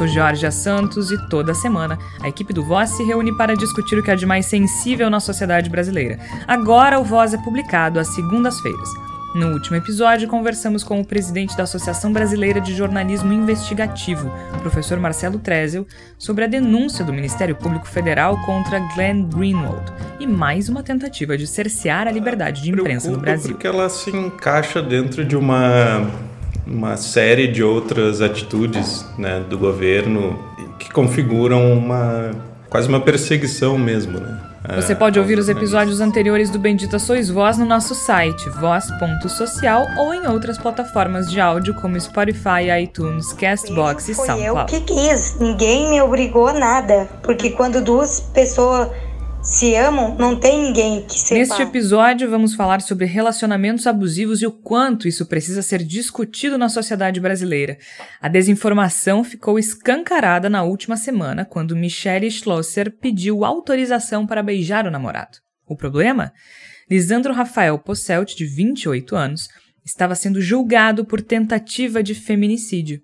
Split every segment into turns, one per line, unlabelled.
Eu sou Jorge Santos e toda semana a equipe do Voz se reúne para discutir o que é de mais sensível na sociedade brasileira. Agora o Voz é publicado às segundas-feiras. No último episódio, conversamos com o presidente da Associação Brasileira de Jornalismo Investigativo, professor Marcelo Trezel, sobre a denúncia do Ministério Público Federal contra Glenn Greenwald e mais uma tentativa de cercear a liberdade de imprensa no Brasil.
Porque ela se encaixa dentro de uma uma série de outras atitudes né, do governo que configuram uma quase uma perseguição mesmo, né?
Você pode ouvir os episódios anteriores do Bendita Sois Voz no nosso site, voz.social, ou em outras plataformas de áudio como Spotify, iTunes, Castbox e SoundCloud.
eu que quis, ninguém me obrigou a nada, porque quando duas pessoas se amam, não tem ninguém que se.
Neste episódio, vamos falar sobre relacionamentos abusivos e o quanto isso precisa ser discutido na sociedade brasileira. A desinformação ficou escancarada na última semana, quando Michelle Schlosser pediu autorização para beijar o namorado. O problema? Lisandro Rafael Posselt, de 28 anos, estava sendo julgado por tentativa de feminicídio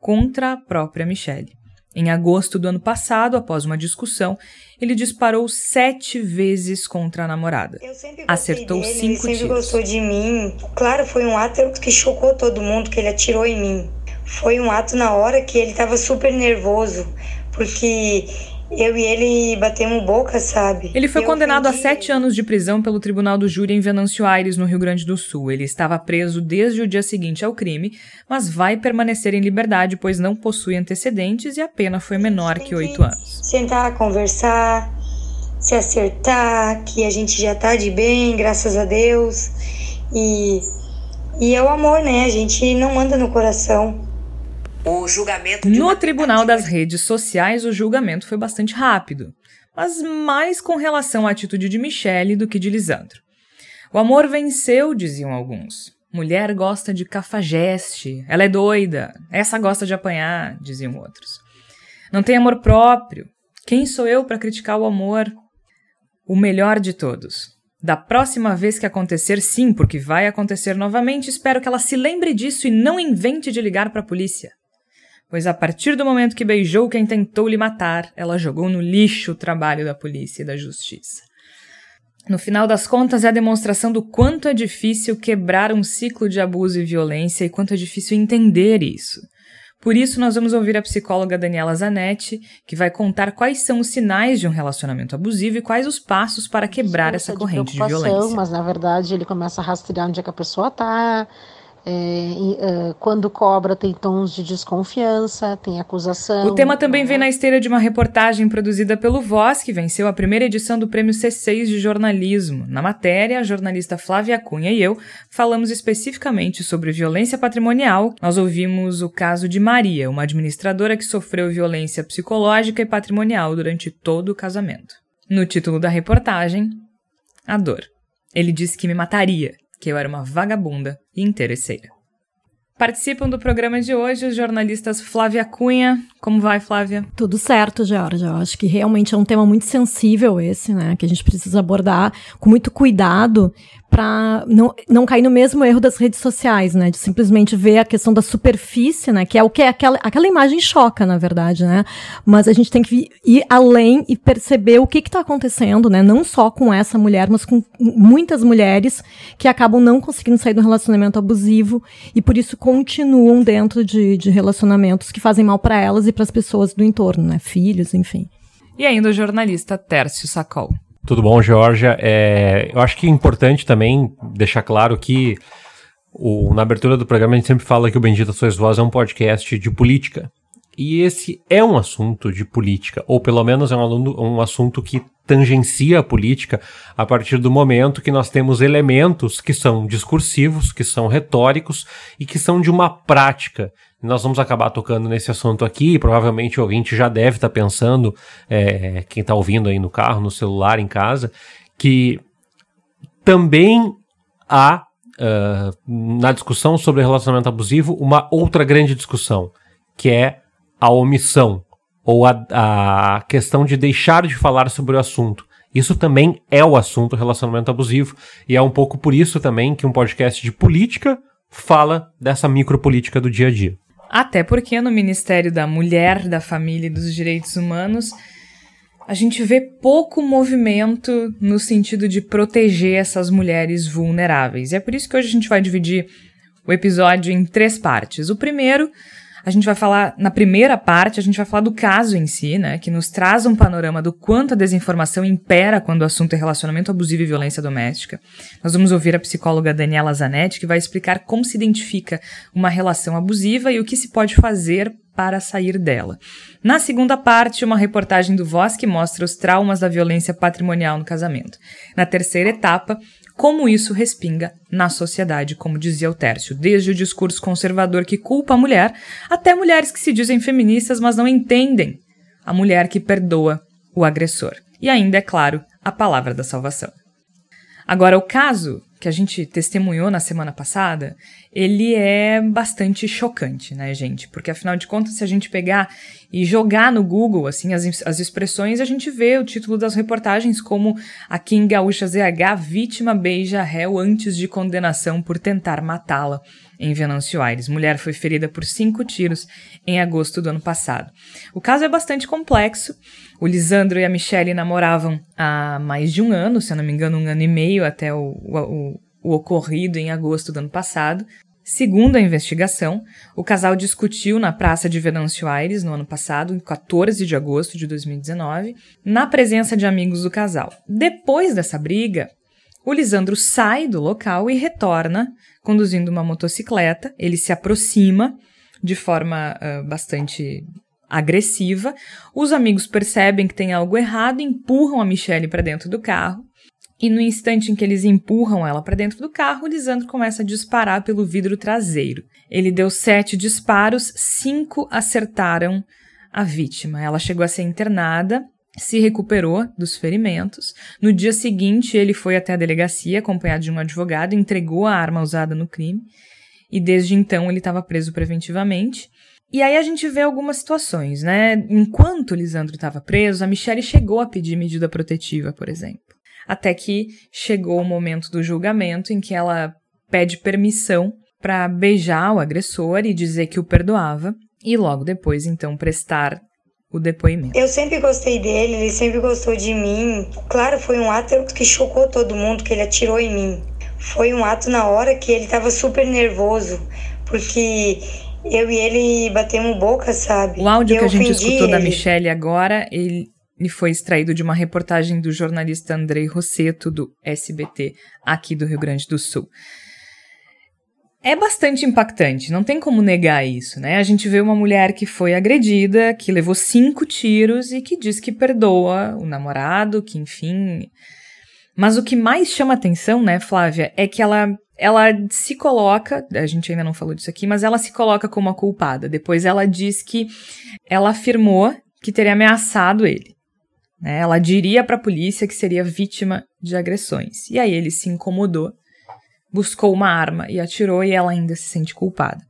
contra a própria Michelle. Em agosto do ano passado, após uma discussão, ele disparou sete vezes contra a namorada. Acertou
dele,
cinco
ele sempre gostou de mim. Claro, foi um ato que chocou todo mundo, que ele atirou em mim. Foi um ato na hora que ele estava super nervoso, porque eu e ele batemos boca, sabe?
Ele foi
eu
condenado
ofendi...
a sete anos de prisão pelo Tribunal do Júri em Venâncio Aires, no Rio Grande do Sul. Ele estava preso desde o dia seguinte ao crime, mas vai permanecer em liberdade, pois não possui antecedentes e a pena foi menor que oito anos.
Sentar, conversar, se acertar, que a gente já tá de bem, graças a Deus. E, e é o amor, né? A gente não manda no coração.
O julgamento no Tribunal das Redes Sociais, o julgamento foi bastante rápido, mas mais com relação à atitude de Michele do que de Lisandro. O amor venceu, diziam alguns. Mulher gosta de cafajeste, ela é doida, essa gosta de apanhar, diziam outros. Não tem amor próprio. Quem sou eu para criticar o amor? O melhor de todos. Da próxima vez que acontecer, sim, porque vai acontecer novamente, espero que ela se lembre disso e não invente de ligar para a polícia pois a partir do momento que beijou quem tentou lhe matar, ela jogou no lixo o trabalho da polícia e da justiça. No final das contas, é a demonstração do quanto é difícil quebrar um ciclo de abuso e violência e quanto é difícil entender isso. Por isso, nós vamos ouvir a psicóloga Daniela Zanetti, que vai contar quais são os sinais de um relacionamento abusivo e quais os passos para quebrar essa corrente de, de violência.
Mas, na verdade, ele começa a rastrear onde é que a pessoa está, é, é, quando cobra, tem tons de desconfiança, tem acusação.
O tema também vem na esteira de uma reportagem produzida pelo Voz, que venceu a primeira edição do Prêmio C6 de Jornalismo. Na matéria, a jornalista Flávia Cunha e eu falamos especificamente sobre violência patrimonial. Nós ouvimos o caso de Maria, uma administradora que sofreu violência psicológica e patrimonial durante todo o casamento. No título da reportagem, A Dor. Ele disse que me mataria que eu era uma vagabunda e interesseira. Participam do programa de hoje os jornalistas Flávia Cunha. Como vai, Flávia?
Tudo certo, Georgia. Eu acho que realmente é um tema muito sensível esse, né? Que a gente precisa abordar com muito cuidado para não, não cair no mesmo erro das redes sociais, né? De simplesmente ver a questão da superfície, né? Que é o que é aquela, aquela imagem choca, na verdade, né? Mas a gente tem que ir além e perceber o que está acontecendo, né? Não só com essa mulher, mas com muitas mulheres que acabam não conseguindo sair do relacionamento abusivo e por isso continuam dentro de, de relacionamentos que fazem mal para elas e para as pessoas do entorno, né? Filhos, enfim.
E ainda o jornalista Tércio Sacol.
Tudo bom, Georgia? É, eu acho que é importante também deixar claro que o, na abertura do programa a gente sempre fala que o Bendita Sois Voz é um podcast de política. E esse é um assunto de política, ou pelo menos é um, um assunto que tangencia a política a partir do momento que nós temos elementos que são discursivos, que são retóricos e que são de uma prática nós vamos acabar tocando nesse assunto aqui. Provavelmente o ouvinte já deve estar tá pensando, é, quem está ouvindo aí no carro, no celular, em casa, que também há, uh, na discussão sobre relacionamento abusivo, uma outra grande discussão, que é a omissão, ou a, a questão de deixar de falar sobre o assunto. Isso também é o assunto relacionamento abusivo, e é um pouco por isso também que um podcast de política fala dessa micropolítica do dia a dia.
Até porque no Ministério da Mulher, da Família e dos Direitos Humanos, a gente vê pouco movimento no sentido de proteger essas mulheres vulneráveis. E é por isso que hoje a gente vai dividir o episódio em três partes. O primeiro a gente vai falar, na primeira parte, a gente vai falar do caso em si, né? Que nos traz um panorama do quanto a desinformação impera quando o assunto é relacionamento abusivo e violência doméstica. Nós vamos ouvir a psicóloga Daniela Zanetti, que vai explicar como se identifica uma relação abusiva e o que se pode fazer para sair dela. Na segunda parte, uma reportagem do Voz que mostra os traumas da violência patrimonial no casamento. Na terceira etapa, como isso respinga na sociedade, como dizia o Tércio, desde o discurso conservador que culpa a mulher, até mulheres que se dizem feministas, mas não entendem a mulher que perdoa o agressor. E ainda, é claro, a palavra da salvação. Agora, o caso que a gente testemunhou na semana passada, ele é bastante chocante, né, gente? Porque afinal de contas, se a gente pegar e jogar no Google, assim, as, as expressões, a gente vê o título das reportagens como aqui em Gaúcha ZH, vítima beija réu antes de condenação por tentar matá-la em Venâncio Aires. Mulher foi ferida por cinco tiros em agosto do ano passado. O caso é bastante complexo. O Lisandro e a Michelle namoravam há mais de um ano, se eu não me engano, um ano e meio até o, o, o ocorrido em agosto do ano passado. Segundo a investigação, o casal discutiu na Praça de Venâncio Aires no ano passado, em 14 de agosto de 2019, na presença de amigos do casal. Depois dessa briga, o Lisandro sai do local e retorna conduzindo uma motocicleta. Ele se aproxima de forma uh, bastante agressiva. Os amigos percebem que tem algo errado, empurram a Michelle para dentro do carro. E no instante em que eles empurram ela para dentro do carro, Lisandro começa a disparar pelo vidro traseiro. Ele deu sete disparos, cinco acertaram a vítima. Ela chegou a ser internada se recuperou dos ferimentos. No dia seguinte, ele foi até a delegacia acompanhado de um advogado, entregou a arma usada no crime e desde então ele estava preso preventivamente. E aí a gente vê algumas situações, né? Enquanto Lisandro estava preso, a Michelle chegou a pedir medida protetiva, por exemplo. Até que chegou o momento do julgamento em que ela pede permissão para beijar o agressor e dizer que o perdoava, e logo depois, então, prestar o depoimento.
Eu sempre gostei dele, ele sempre gostou de mim. Claro, foi um ato que chocou todo mundo, que ele atirou em mim. Foi um ato na hora que ele tava super nervoso, porque eu e ele batemos boca, sabe?
O áudio eu que a gente escutou ele. da Michelle agora, ele, ele foi extraído de uma reportagem do jornalista Andrei Rosseto, do SBT, aqui do Rio Grande do Sul é bastante impactante, não tem como negar isso, né? A gente vê uma mulher que foi agredida, que levou cinco tiros e que diz que perdoa o namorado, que enfim. Mas o que mais chama atenção, né, Flávia, é que ela ela se coloca, a gente ainda não falou disso aqui, mas ela se coloca como a culpada. Depois ela diz que ela afirmou que teria ameaçado ele. Né? Ela diria para a polícia que seria vítima de agressões. E aí ele se incomodou buscou uma arma e atirou e ela ainda se sente culpada.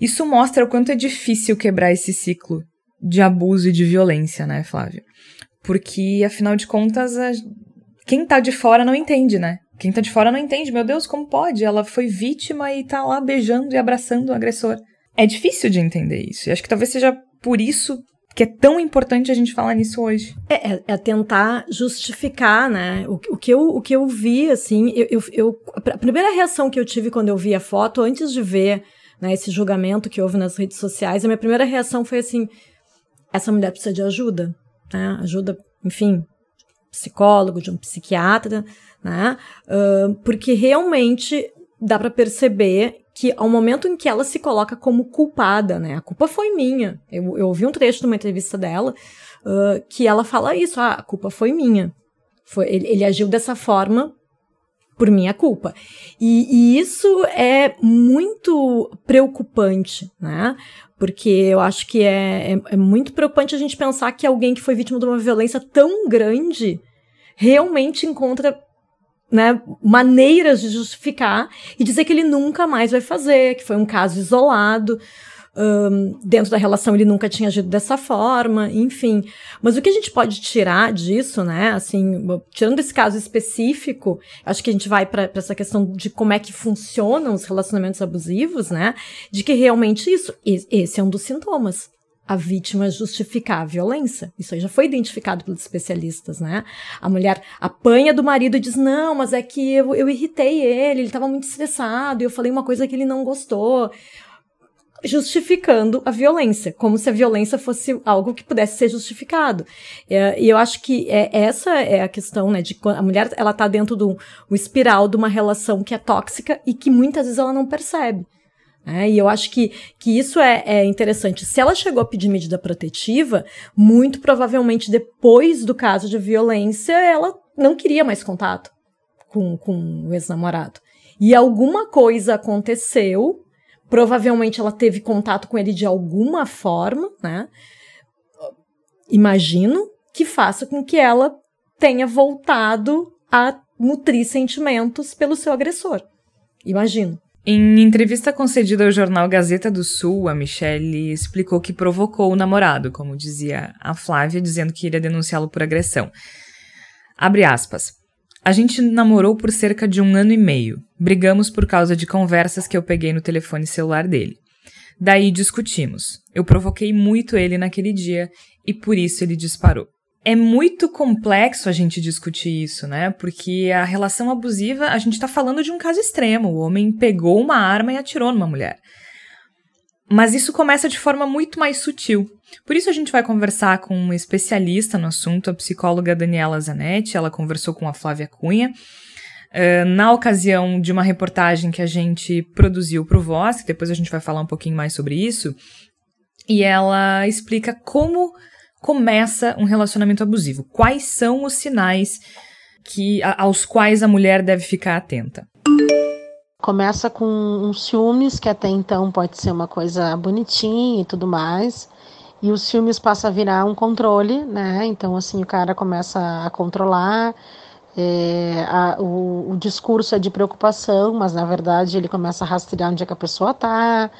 Isso mostra o quanto é difícil quebrar esse ciclo de abuso e de violência, né, Flávia? Porque, afinal de contas, a... quem tá de fora não entende, né? Quem tá de fora não entende, meu Deus, como pode? Ela foi vítima e tá lá beijando e abraçando o agressor. É difícil de entender isso. E acho que talvez seja por isso que é tão importante a gente falar nisso hoje.
É, é, é tentar justificar, né? O, o, que eu, o que eu vi, assim, eu, eu, eu, a primeira reação que eu tive quando eu vi a foto, antes de ver né, esse julgamento que houve nas redes sociais, a minha primeira reação foi assim: essa mulher precisa de ajuda, né? Ajuda, enfim, psicólogo, de um psiquiatra? Uh, porque realmente dá para perceber que ao momento em que ela se coloca como culpada, né? A culpa foi minha. Eu, eu ouvi um trecho de uma entrevista dela uh, que ela fala isso: ah, a culpa foi minha. Foi, ele, ele agiu dessa forma por minha culpa. E, e, isso é muito preocupante, né? Porque eu acho que é, é, é, muito preocupante a gente pensar que alguém que foi vítima de uma violência tão grande realmente encontra né, maneiras de justificar e dizer que ele nunca mais vai fazer, que foi um caso isolado. Um, dentro da relação ele nunca tinha agido dessa forma, enfim. Mas o que a gente pode tirar disso, né? Assim, tirando esse caso específico, acho que a gente vai para essa questão de como é que funcionam os relacionamentos abusivos, né? De que realmente isso, esse é um dos sintomas a vítima justificar a violência. Isso aí já foi identificado pelos especialistas, né? A mulher apanha do marido e diz: Não, mas é que eu, eu irritei ele, ele estava muito estressado, eu falei uma coisa que ele não gostou. Justificando a violência, como se a violência fosse algo que pudesse ser justificado. E eu acho que é, essa é a questão, né? De a mulher ela tá dentro do um espiral de uma relação que é tóxica e que muitas vezes ela não percebe. É, e eu acho que, que isso é, é, interessante. Se ela chegou a pedir medida protetiva, muito provavelmente depois do caso de violência, ela não queria mais contato com, com o ex-namorado. E alguma coisa aconteceu, provavelmente ela teve contato com ele de alguma forma, né? Imagino que faça com que ela tenha voltado a nutrir sentimentos pelo seu agressor. Imagino.
Em entrevista concedida ao jornal Gazeta do Sul, a Michelle explicou que provocou o namorado, como dizia a Flávia, dizendo que iria denunciá-lo por agressão. Abre aspas. A gente namorou por cerca de um ano e meio. Brigamos por causa de conversas que eu peguei no telefone celular dele. Daí discutimos. Eu provoquei muito ele naquele dia e por isso ele disparou é muito complexo a gente discutir isso, né? Porque a relação abusiva, a gente tá falando de um caso extremo. O homem pegou uma arma e atirou numa mulher. Mas isso começa de forma muito mais sutil. Por isso a gente vai conversar com uma especialista no assunto, a psicóloga Daniela Zanetti. Ela conversou com a Flávia Cunha. Uh, na ocasião de uma reportagem que a gente produziu para o Voz, que depois a gente vai falar um pouquinho mais sobre isso, e ela explica como começa um relacionamento abusivo? Quais são os sinais que a, aos quais a mulher deve ficar atenta?
Começa com um ciúmes, que até então pode ser uma coisa bonitinha e tudo mais. E os ciúmes passa a virar um controle, né? Então, assim, o cara começa a controlar. É, a, o, o discurso é de preocupação, mas na verdade ele começa a rastrear onde é que a pessoa tá.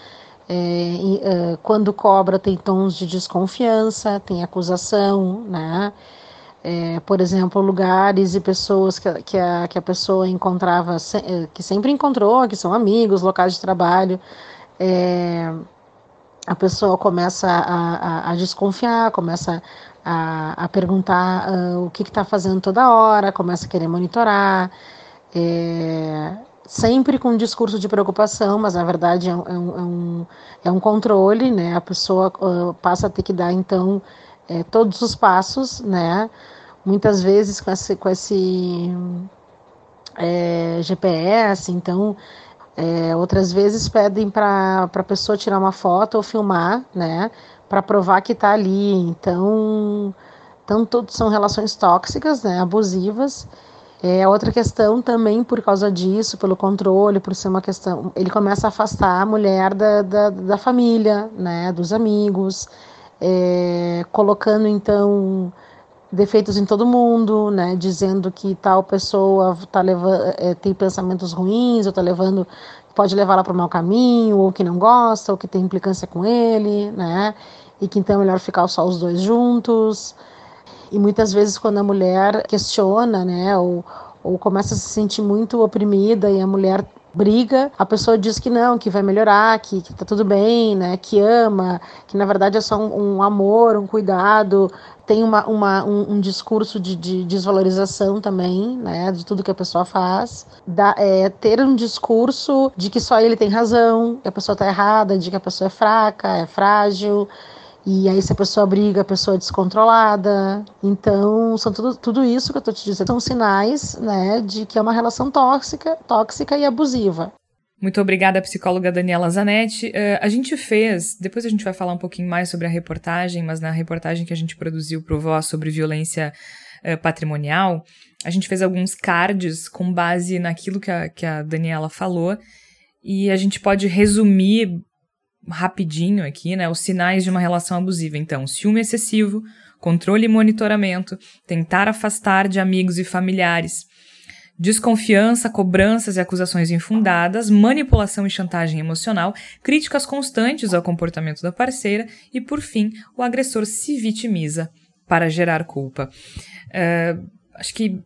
É, é, quando cobra tem tons de desconfiança, tem acusação, né? É, por exemplo, lugares e pessoas que, que, a, que a pessoa encontrava, é, que sempre encontrou, que são amigos, locais de trabalho, é, a pessoa começa a, a, a desconfiar, começa a, a perguntar uh, o que está fazendo toda hora, começa a querer monitorar. É, sempre com um discurso de preocupação, mas na verdade é um, é um, é um é controle, né? A pessoa uh, passa a ter que dar então é, todos os passos, né? Muitas vezes com esse, com esse é, GPS, então é, outras vezes pedem para a pessoa tirar uma foto ou filmar, né? Para provar que está ali. Então, tanto são relações tóxicas, né? Abusivas é outra questão também por causa disso, pelo controle, por ser uma questão. Ele começa a afastar a mulher da, da, da família, né, dos amigos, é, colocando então defeitos em todo mundo, né, dizendo que tal pessoa tá levando, é, tem pensamentos ruins, ou tá levando, pode levá-la para o mau caminho, ou que não gosta, ou que tem implicância com ele, né, e que então é melhor ficar só os dois juntos. E muitas vezes quando a mulher questiona, né, ou, ou começa a se sentir muito oprimida e a mulher briga, a pessoa diz que não, que vai melhorar, que, que tá tudo bem, né, que ama, que na verdade é só um, um amor, um cuidado, tem uma, uma um, um, discurso de, de, desvalorização também, né, de tudo que a pessoa faz, da, é, ter um discurso de que só ele tem razão, que a pessoa tá errada, de que a pessoa é fraca, é frágil, e aí, se a pessoa briga, a pessoa é descontrolada. Então, são tudo, tudo isso que eu estou te dizendo. São sinais né, de que é uma relação tóxica, tóxica e abusiva.
Muito obrigada, psicóloga Daniela Zanetti. Uh, a gente fez, depois a gente vai falar um pouquinho mais sobre a reportagem, mas na reportagem que a gente produziu para o Voz sobre violência uh, patrimonial, a gente fez alguns cards com base naquilo que a, que a Daniela falou. E a gente pode resumir rapidinho aqui, né, os sinais de uma relação abusiva. Então, ciúme excessivo, controle e monitoramento, tentar afastar de amigos e familiares, Desconfiança, cobranças e acusações infundadas, manipulação e chantagem emocional, críticas constantes ao comportamento da parceira e, por fim, o agressor se vitimiza para gerar culpa. Uh, acho que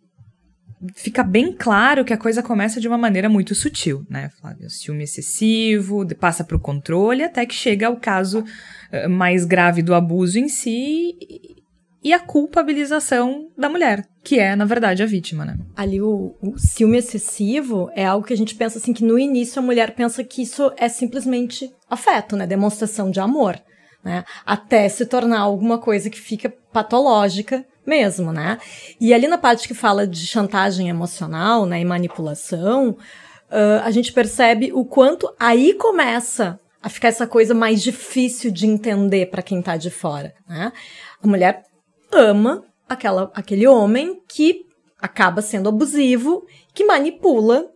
fica bem claro que a coisa começa de uma maneira muito sutil, né, Flávio? Ciúme excessivo, passa para o controle, até que chega ao caso uh, mais grave do abuso em si e a culpabilização da mulher, que é, na verdade, a vítima, né?
Ali o, o, ciúme excessivo é algo que a gente pensa assim, que no início a mulher pensa que isso é simplesmente afeto, né? Demonstração de amor, né? Até se tornar alguma coisa que fica patológica mesmo, né? E ali na parte que fala de chantagem emocional, né, e manipulação, uh, a gente percebe o quanto aí começa a ficar essa coisa mais difícil de entender para quem tá de fora, né? A mulher ama aquela, aquele homem que acaba sendo abusivo, que manipula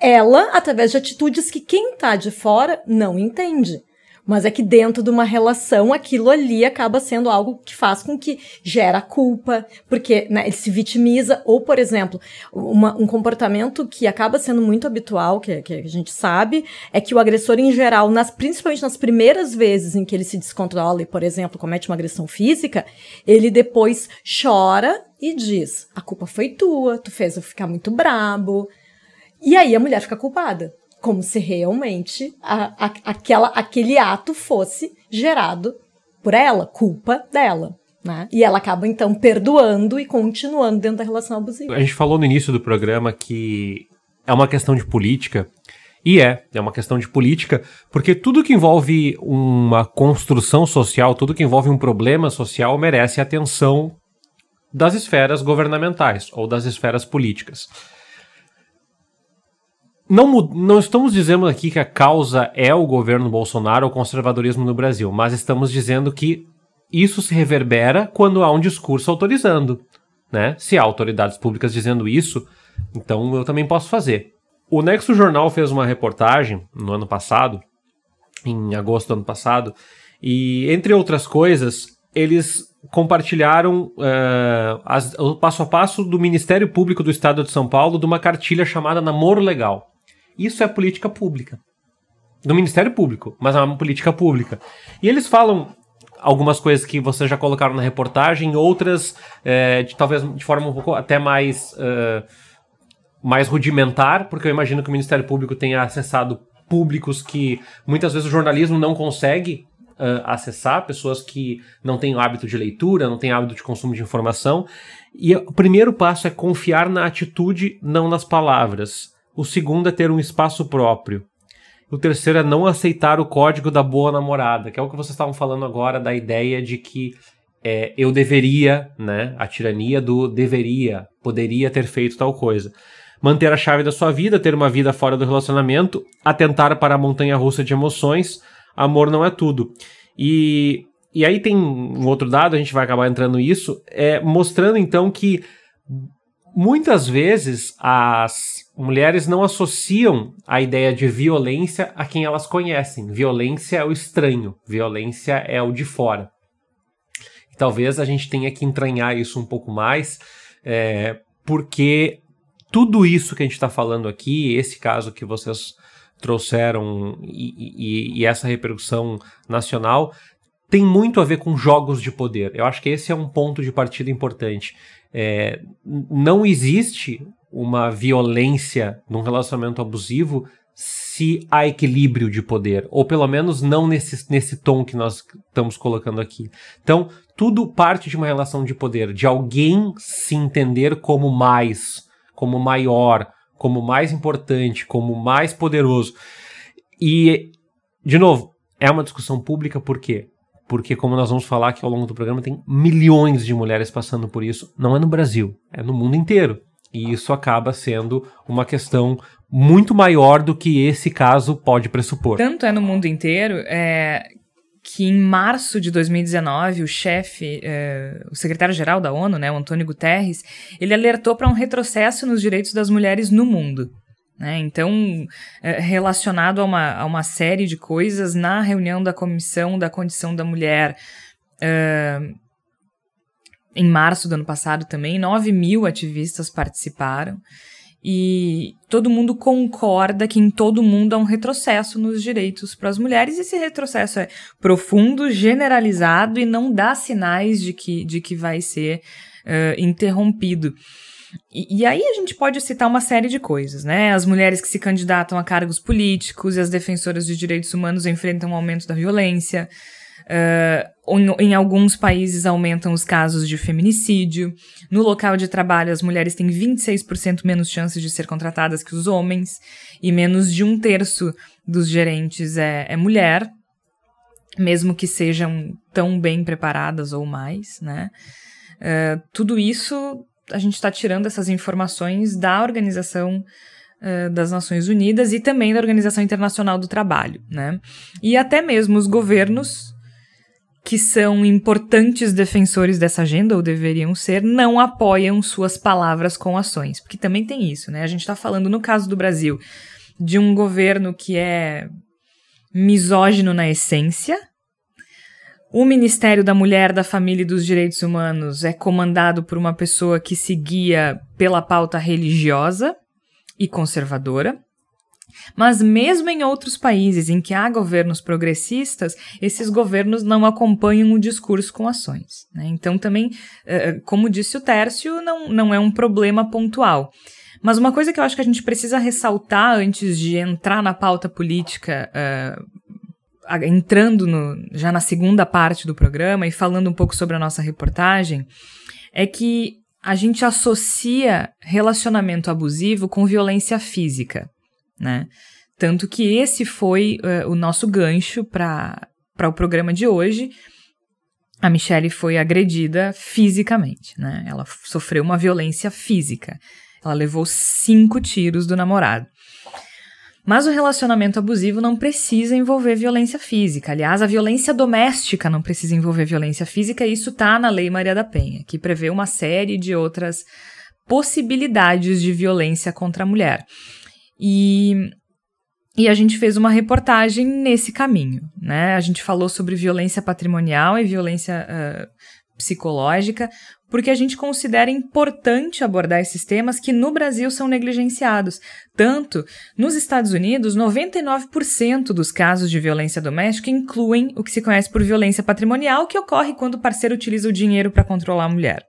ela através de atitudes que quem tá de fora não entende. Mas é que dentro de uma relação, aquilo ali acaba sendo algo que faz com que gera culpa, porque né, ele se vitimiza, ou, por exemplo, uma, um comportamento que acaba sendo muito habitual, que, que, a gente sabe, é que o agressor, em geral, nas, principalmente nas primeiras vezes em que ele se descontrola e, por exemplo, comete uma agressão física, ele depois chora e diz: a culpa foi tua, tu fez eu ficar muito brabo. E aí a mulher fica culpada como se realmente a, a, aquela, aquele ato fosse gerado por ela, culpa dela. Né? E ela acaba então perdoando e continuando dentro da relação abusiva.
A gente falou no início do programa que é uma questão de política. E é, é uma questão de política, porque tudo que envolve uma construção social, tudo que envolve um problema social merece atenção das esferas governamentais ou das esferas políticas. Não, não estamos dizendo aqui que a causa é o governo Bolsonaro ou o conservadorismo no Brasil, mas estamos dizendo que isso se reverbera quando há um discurso autorizando. Né? Se há autoridades públicas dizendo isso, então eu também posso fazer. O Nexo Jornal fez uma reportagem no ano passado, em agosto do ano passado, e entre outras coisas, eles compartilharam uh, as, o passo a passo do Ministério Público do Estado de São Paulo de uma cartilha chamada Namoro Legal. Isso é política pública. Do Ministério Público, mas é uma política pública. E eles falam algumas coisas que vocês já colocaram na reportagem, outras é, de, talvez de forma um pouco até mais, uh, mais rudimentar, porque eu imagino que o Ministério Público tenha acessado públicos que muitas vezes o jornalismo não consegue uh, acessar, pessoas que não têm hábito de leitura, não têm hábito de consumo de informação. E o primeiro passo é confiar na atitude, não nas palavras. O segundo é ter um espaço próprio. O terceiro é não aceitar o código da boa namorada, que é o que vocês estavam falando agora da ideia de que é, eu deveria, né? A tirania do deveria, poderia ter feito tal coisa. Manter a chave da sua vida, ter uma vida fora do relacionamento, atentar para a montanha russa de emoções. Amor não é tudo. E, e aí tem um outro dado, a gente vai acabar entrando nisso, é, mostrando então que muitas vezes as mulheres não associam a ideia de violência a quem elas conhecem. Violência é o estranho, violência é o de fora. talvez a gente tenha que entranhar isso um pouco mais, é, porque tudo isso que a gente está falando aqui, esse caso que vocês trouxeram e, e, e essa repercussão nacional, tem muito a ver com jogos de poder. Eu acho que esse é um ponto de partida importante. É, não existe uma violência num relacionamento abusivo se há equilíbrio de poder, ou pelo menos não nesse, nesse tom que nós estamos colocando aqui. Então, tudo parte de uma relação de poder, de alguém se entender como mais, como maior, como mais importante, como mais poderoso. E, de novo, é uma discussão pública por quê? Porque, como nós vamos falar aqui ao longo do programa, tem milhões de mulheres passando por isso. Não é no Brasil, é no mundo inteiro. E isso acaba sendo uma questão muito maior do que esse caso pode pressupor.
Tanto é no mundo inteiro é, que em março de 2019 o chefe, é, o secretário-geral da ONU, né, o Antônio Guterres, ele alertou para um retrocesso nos direitos das mulheres no mundo. Né? Então, é, relacionado a uma, a uma série de coisas na reunião da Comissão da Condição da Mulher, é, em março do ano passado também, 9 mil ativistas participaram. E todo mundo concorda que em todo mundo há um retrocesso nos direitos para as mulheres. Esse retrocesso é profundo, generalizado e não dá sinais de que, de que vai ser uh, interrompido. E, e, aí a gente pode citar uma série de coisas, né? As mulheres que se candidatam a cargos políticos e as defensoras de direitos humanos enfrentam um aumento da violência. Uh, em, alguns países aumentam os casos de feminicídio. No local de trabalho, as mulheres têm 26% menos chances de ser contratadas que os homens, e menos de um terço dos gerentes é, é mulher, mesmo que sejam tão bem preparadas ou mais, né? Uh, tudo isso a gente está tirando essas informações da Organização uh, das Nações Unidas e também da Organização Internacional do Trabalho, né? E até mesmo os governos que são importantes defensores dessa agenda, ou deveriam ser, não apoiam suas palavras com ações. Porque também tem isso, né? A gente está falando, no caso do Brasil, de um governo que é misógino na essência. O Ministério da Mulher, da Família e dos Direitos Humanos é comandado por uma pessoa que seguia pela pauta religiosa e conservadora. Mas mesmo em outros países em que há governos progressistas, esses governos não acompanham o discurso com ações. Né? Então, também, eh, eh, como disse o Tércio, não, não é um problema pontual. Mas uma coisa que eu acho que a gente precisa ressaltar antes de entrar na pauta política, uh, entrando no, já na segunda parte do programa e falando um pouco sobre a nossa reportagem, é que a gente associa relacionamento abusivo com violência física né? Tanto que esse foi uh, o nosso gancho para o programa de hoje. A Michelle foi agredida fisicamente, né? Ela sofreu uma violência física. Ela levou cinco tiros do namorado. Mas o relacionamento abusivo não precisa envolver violência física. Aliás, a violência doméstica não precisa envolver violência física, e isso está na Lei Maria da Penha, que prevê uma série de outras possibilidades de violência contra a mulher. E, e a gente fez uma reportagem nesse caminho, né? A gente falou sobre violência patrimonial e violência uh, psicológica, porque a gente considera importante abordar esses temas que no Brasil são negligenciados. Tanto nos Estados Unidos, 99% dos casos de violência doméstica incluem o que se conhece por violência patrimonial, que ocorre quando o parceiro utiliza o dinheiro para controlar a mulher.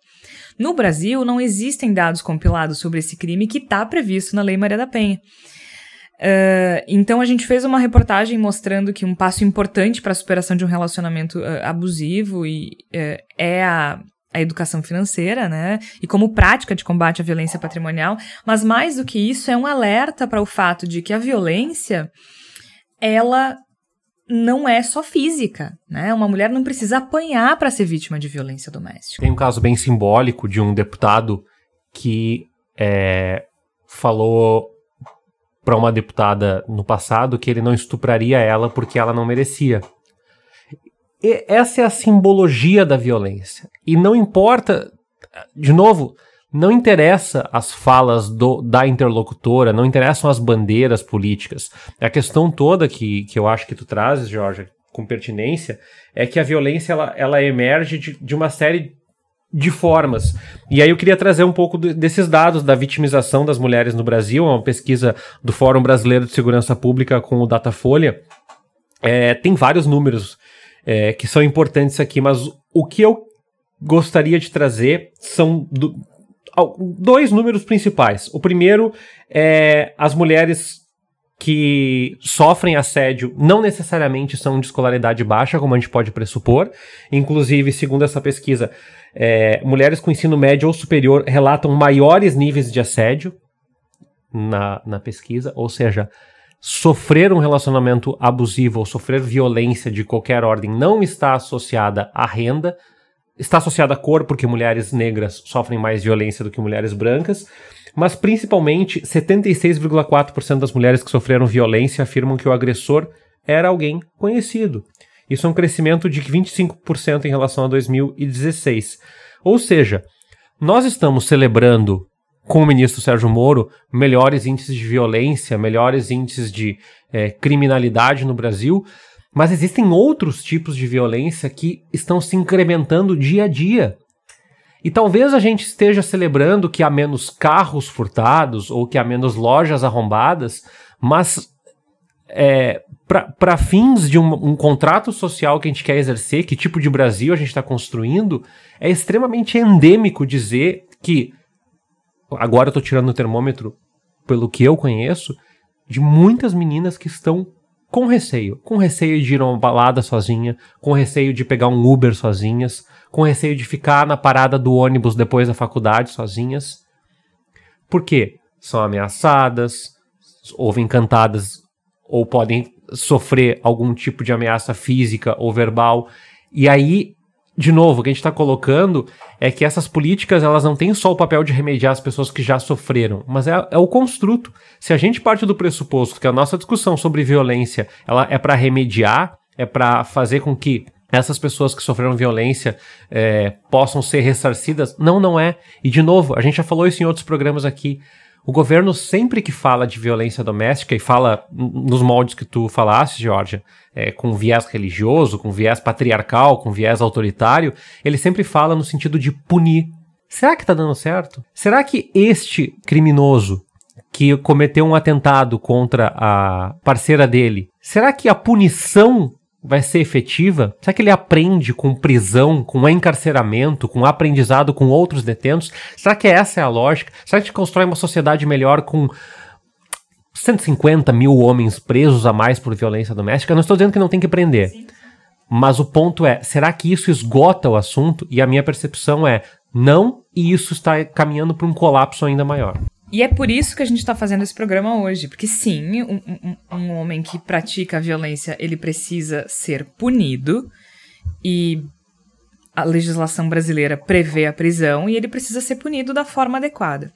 No Brasil, não existem dados compilados sobre esse crime que está previsto na Lei Maria da Penha. Uh, então a gente fez uma reportagem mostrando que um passo importante para a superação de um relacionamento uh, abusivo e, uh, é a, a educação financeira, né? E como prática de combate à violência patrimonial. Mas mais do que isso, é um alerta para o fato de que a violência ela não é só física, né? Uma mulher não precisa apanhar para ser vítima de violência doméstica.
Tem um caso bem simbólico de um deputado que é, falou para uma deputada no passado que ele não estupraria ela porque ela não merecia. E essa é a simbologia da violência. E não importa, de novo, não interessa as falas do, da interlocutora, não interessam as bandeiras políticas. A questão toda que, que eu acho que tu trazes, Jorge, com pertinência, é que a violência ela, ela emerge de, de uma série de formas. E aí eu queria trazer um pouco desses dados da vitimização das mulheres no Brasil, uma pesquisa do Fórum Brasileiro de Segurança Pública com o Datafolha. É, tem vários números é, que são importantes aqui, mas o que eu gostaria de trazer são do, dois números principais. O primeiro é as mulheres que sofrem assédio não necessariamente são de escolaridade baixa, como a gente pode pressupor. Inclusive, segundo essa pesquisa, é, mulheres com ensino médio ou superior relatam maiores níveis de assédio na, na pesquisa, ou seja, sofrer um relacionamento abusivo ou sofrer violência de qualquer ordem não está associada à renda, está associada à cor, porque mulheres negras sofrem mais violência do que mulheres brancas, mas principalmente 76,4% das mulheres que sofreram violência afirmam que o agressor era alguém conhecido. Isso é um crescimento de 25% em relação a 2016. Ou seja, nós estamos celebrando com o ministro Sérgio Moro melhores índices de violência, melhores índices de é, criminalidade no Brasil, mas existem outros tipos de violência que estão se incrementando dia a dia. E talvez a gente esteja celebrando que há menos carros furtados ou que há menos lojas arrombadas, mas é, para fins de um, um, contrato social que a gente quer exercer, que tipo de Brasil a gente está construindo, é extremamente endêmico dizer que. Agora eu estou tirando o termômetro pelo que eu conheço, de muitas meninas que estão com receio. Com receio de ir a uma balada sozinha, com receio de pegar um Uber sozinhas, com receio de ficar na parada do ônibus depois da faculdade sozinhas. Por quê? São ameaçadas, ouvem cantadas ou podem sofrer algum tipo de ameaça física ou verbal. E aí, de novo, o que a gente está colocando é que essas políticas elas não têm só o papel de remediar as pessoas que já sofreram, mas é, é o construto. Se a gente parte do pressuposto que a nossa discussão sobre violência ela é para remediar, é para fazer com que essas pessoas que sofreram violência é, possam ser ressarcidas, não, não é. E de novo, a gente já falou isso em outros programas aqui. O governo sempre que fala de violência doméstica e fala nos moldes que tu falaste, Georgia, é, com viés religioso, com viés patriarcal, com viés autoritário, ele sempre fala no sentido de punir. Será que tá dando certo? Será que este criminoso que cometeu um atentado contra a parceira dele, será que a punição vai ser efetiva? Será que ele aprende com prisão, com encarceramento, com aprendizado com outros detentos? Será que essa é a lógica? Será que a gente constrói uma sociedade melhor com 150 mil homens presos a mais por violência doméstica? Eu não estou dizendo que não tem que prender. Sim. Mas o ponto é, será que isso esgota o assunto? E a minha percepção é não, e isso está caminhando para um colapso ainda maior.
E é por isso que a gente está fazendo esse programa hoje, porque sim, um, um, um, homem que pratica a violência, ele precisa ser punido, e a legislação brasileira prevê a prisão, e ele precisa ser punido da forma adequada.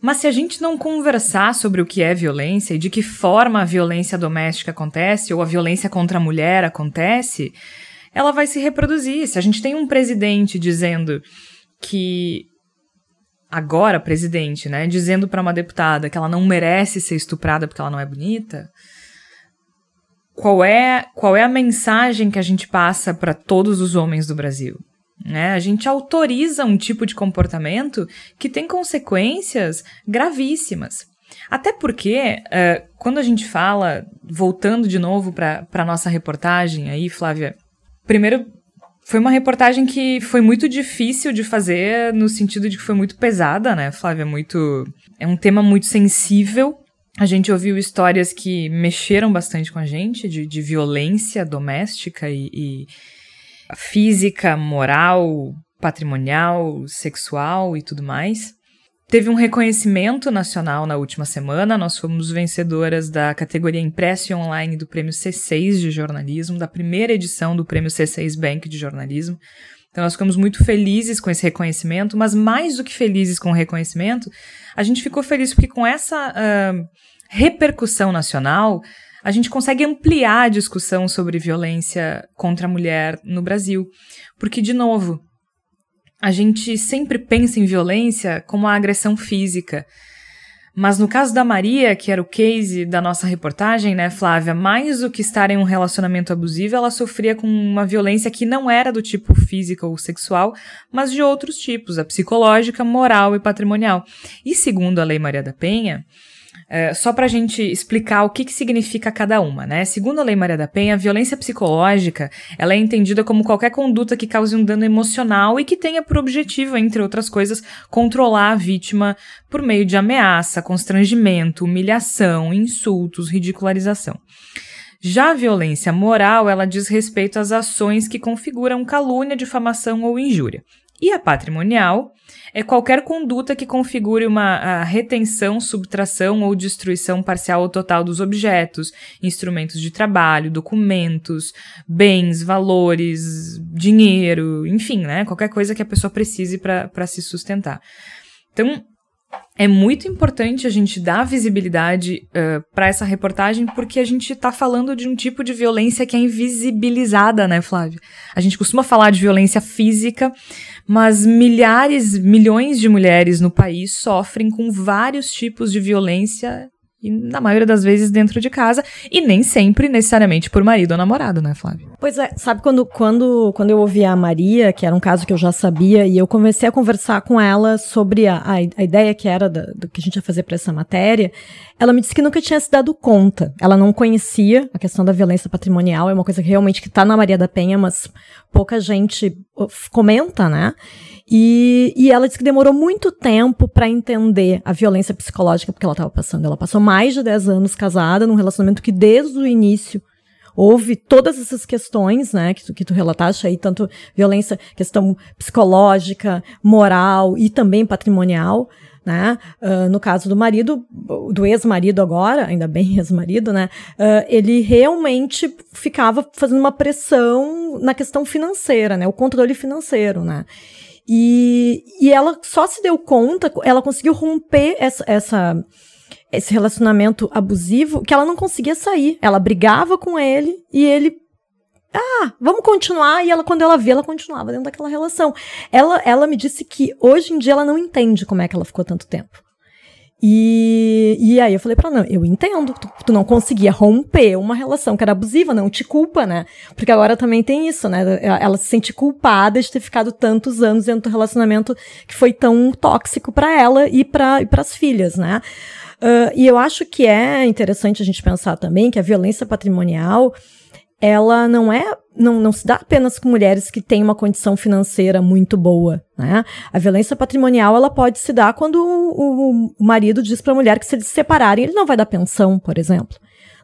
Mas se a gente não conversar sobre o que é violência e de que forma a violência doméstica acontece, ou a violência contra a mulher acontece, ela vai se reproduzir. Se a gente tem um presidente dizendo que agora presidente, né, dizendo para uma deputada que ela não merece ser estuprada porque ela não é bonita, qual é qual é a mensagem que a gente passa para todos os homens do Brasil? Né? A gente autoriza um tipo de comportamento que tem consequências gravíssimas. Até porque, uh, quando a gente fala, voltando de novo para a nossa reportagem aí, Flávia, primeiro foi uma reportagem que foi muito difícil de fazer, no sentido de que foi muito pesada, né, Flávia? Muito. É um tema muito sensível. A gente ouviu histórias que mexeram bastante com a gente, de, de violência doméstica e, e física, moral, patrimonial, sexual e tudo mais. Teve um reconhecimento nacional na última semana. Nós fomos vencedoras da categoria Impresso Online do Prêmio C6 de Jornalismo, da primeira edição do Prêmio C6 Bank de Jornalismo. Então nós ficamos muito felizes com esse reconhecimento, mas mais do que felizes com o reconhecimento, a gente ficou feliz porque com essa uh, repercussão nacional, a gente consegue ampliar a discussão sobre violência contra a mulher no Brasil. Porque, de novo, a gente sempre pensa em violência como a agressão física. Mas no caso da Maria, que era o case da nossa reportagem, né, Flávia, mais do que estar em um relacionamento abusivo, ela sofria com uma violência que não era do tipo física ou sexual, mas de outros tipos, a psicológica, moral e patrimonial. E segundo a Lei Maria da Penha, é, só para a gente explicar o que, que significa cada uma, né? Segundo a Lei Maria da Penha, a violência psicológica ela é entendida como qualquer conduta que cause um dano emocional e que tenha por objetivo, entre outras coisas, controlar a vítima por meio de ameaça, constrangimento, humilhação, insultos, ridicularização. Já a violência moral, ela diz respeito às ações que configuram calúnia, difamação ou injúria. E a patrimonial é qualquer conduta que configure uma retenção, subtração ou destruição parcial ou total dos objetos, instrumentos de trabalho, documentos, bens, valores, dinheiro, enfim, né? Qualquer coisa que a pessoa precise para se sustentar. Então, é muito importante a gente dar visibilidade uh, para essa reportagem, porque a gente está falando de um tipo de violência que é invisibilizada, né, Flávia? A gente costuma falar de violência física, mas milhares, milhões de mulheres no país sofrem com vários tipos de violência e na maioria das vezes dentro de casa, e nem sempre necessariamente por marido ou namorado, né, Flávia?
Pois é, sabe quando, quando, quando eu ouvi a Maria, que era um caso que eu já sabia, e eu comecei a conversar com ela sobre a, a, a ideia que era da, do que a gente ia fazer para essa matéria, ela me disse que nunca tinha se dado conta. Ela não conhecia a questão da violência patrimonial, é uma coisa que realmente que tá na Maria da Penha, mas pouca gente comenta, né? E, e ela disse que demorou muito tempo para entender a violência psicológica porque ela estava passando. Ela passou mais de 10 anos casada num relacionamento que desde o início houve todas essas questões, né, que tu, que tu relataste aí, tanto violência, questão psicológica, moral e também patrimonial, né, uh, no caso do marido, do ex-marido agora, ainda bem ex-marido, né, uh, ele realmente ficava fazendo uma pressão na questão financeira, né, o controle financeiro, né, e, e ela só se deu conta, ela conseguiu romper essa, essa esse relacionamento abusivo que ela não conseguia sair. Ela brigava com ele e ele ah, vamos continuar. E ela, quando ela vê, ela continuava dentro daquela relação. Ela, ela me disse que hoje em dia ela não entende como é que ela ficou tanto tempo. E, e aí eu falei pra ela, não, eu entendo, tu, tu, não conseguia romper uma relação que era abusiva, não te culpa, né? Porque agora também tem isso, né? Ela se sente culpada de ter ficado tantos anos dentro do relacionamento que foi tão tóxico para ela e para as filhas, né? Uh, e eu acho que é interessante a gente pensar também que a violência patrimonial ela não é não, não se dá apenas com mulheres que têm uma condição financeira muito boa, né? A violência patrimonial ela pode se dar quando o, o marido diz para a mulher que se eles se separarem ele não vai dar pensão, por exemplo.